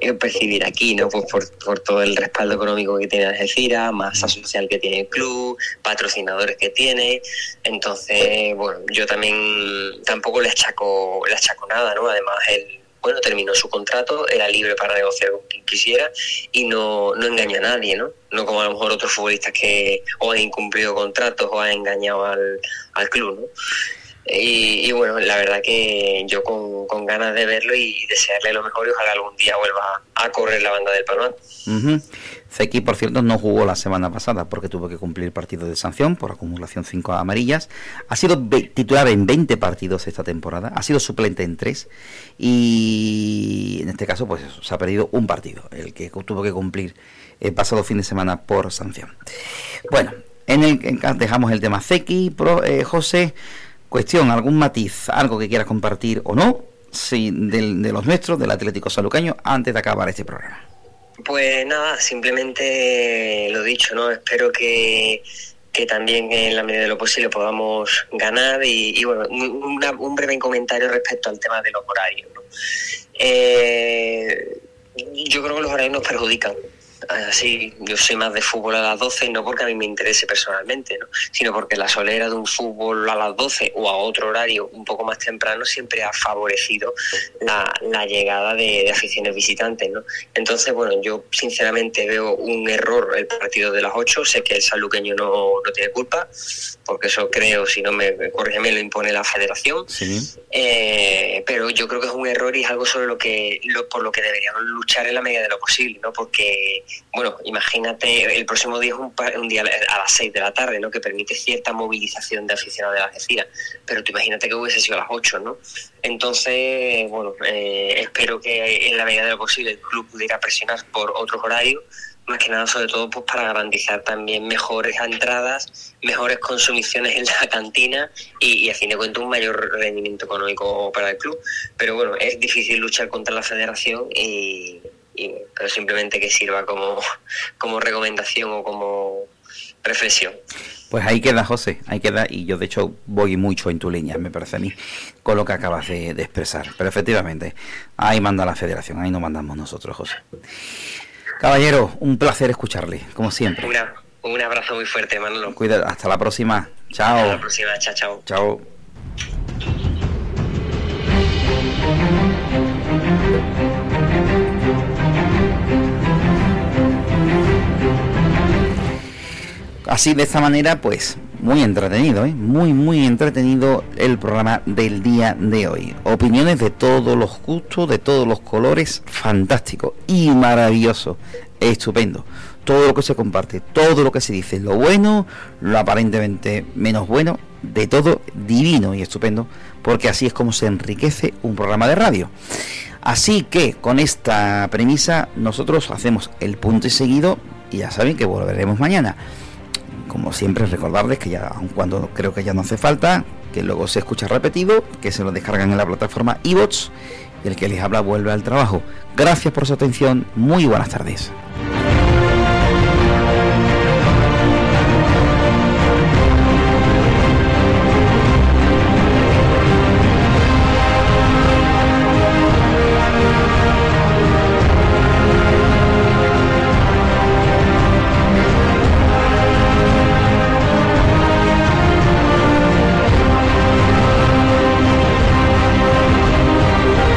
eh, percibir aquí, ¿no? Pues por, por todo el respaldo económico que tiene Algeciras, masa social que tiene el club, patrocinadores que tiene. Entonces, bueno, yo también tampoco le achaco, le achaco nada, ¿no? Además, él bueno, terminó su contrato, era libre para negociar con quien quisiera y no, no engaña a nadie, ¿no? No como a lo mejor otros futbolistas que o han incumplido contratos o han engañado al, al club, ¿no? Y, bueno, la verdad que yo con, con, ganas de verlo y desearle lo mejor y ojalá algún día vuelva a correr la banda del Palmar. Zeki, por cierto, no jugó la semana pasada porque tuvo que cumplir partido de sanción por acumulación 5 amarillas. Ha sido titular en 20 partidos esta temporada, ha sido suplente en 3 y en este caso pues se ha perdido un partido, el que tuvo que cumplir el pasado fin de semana por sanción. Bueno, en el dejamos el tema Zeki, pro, eh, José. Cuestión, algún matiz, algo que quieras compartir o no, sí, de los nuestros, del Atlético Salucaño, antes de acabar este programa. Pues nada, simplemente lo dicho, ¿no? Espero que, también en la medida de lo posible podamos ganar y, bueno, un breve comentario respecto al tema de los horarios. ¿no? Eh, yo creo que los horarios nos perjudican así, yo soy más de fútbol a las 12, no porque a mí me interese personalmente, ¿no? sino porque la solera de un fútbol a las 12 o a otro horario un poco más temprano siempre ha favorecido la, llegada de, aficiones visitantes. ¿no? Entonces, bueno, yo sinceramente veo un error el partido de las 8, sé que el saluqueño no, no tiene culpa, porque eso creo, si no me corrige, me lo impone la federación, eh, pero yo creo que es un error y es algo sobre lo que, por lo que deberíamos luchar en la medida de lo posible, ¿no? porque bueno, imagínate, el próximo día es un, día a las 6 de la tarde, ¿no? Que permite cierta movilización de aficionados de la Algeciras, pero tú imagínate que hubiese sido a las 8, ¿no? Entonces, bueno, eh, espero que en la medida de lo posible el club pudiera presionar por otros horarios, más que nada sobre todo pues para garantizar también mejores entradas, mejores consumiciones en la cantina y, a fin de cuentas un mayor rendimiento económico para el club. Pero bueno, es difícil luchar contra la federación y, pero simplemente que sirva como, como recomendación o como reflexión. Pues ahí queda, José, ahí queda, y yo de hecho voy mucho en tu línea, me parece a mí, con lo que acabas de, expresar. Pero efectivamente, ahí manda la federación, ahí no mandamos nosotros, José. Caballero, un placer escucharle, como siempre. un abrazo muy fuerte, Manolo. Cuida, hasta la próxima. Chao. Hasta la próxima, chao, chao. Chao. Así de esta manera, pues muy entretenido, ¿eh? muy muy entretenido el programa del día de hoy. Opiniones de todos los gustos, de todos los colores, fantástico y maravilloso, estupendo. Todo lo que se comparte, todo lo que se dice, lo bueno, lo aparentemente menos bueno, de todo divino y estupendo, porque así es como se enriquece un programa de radio. Así que con esta premisa nosotros hacemos el punto y seguido y ya saben que volveremos mañana como siempre recordarles que ya, aun cuando creo que ya no hace falta, que luego se escucha repetido, que se lo descargan en la plataforma iBots y el que les habla vuelve al trabajo. Gracias por su atención, muy buenas tardes.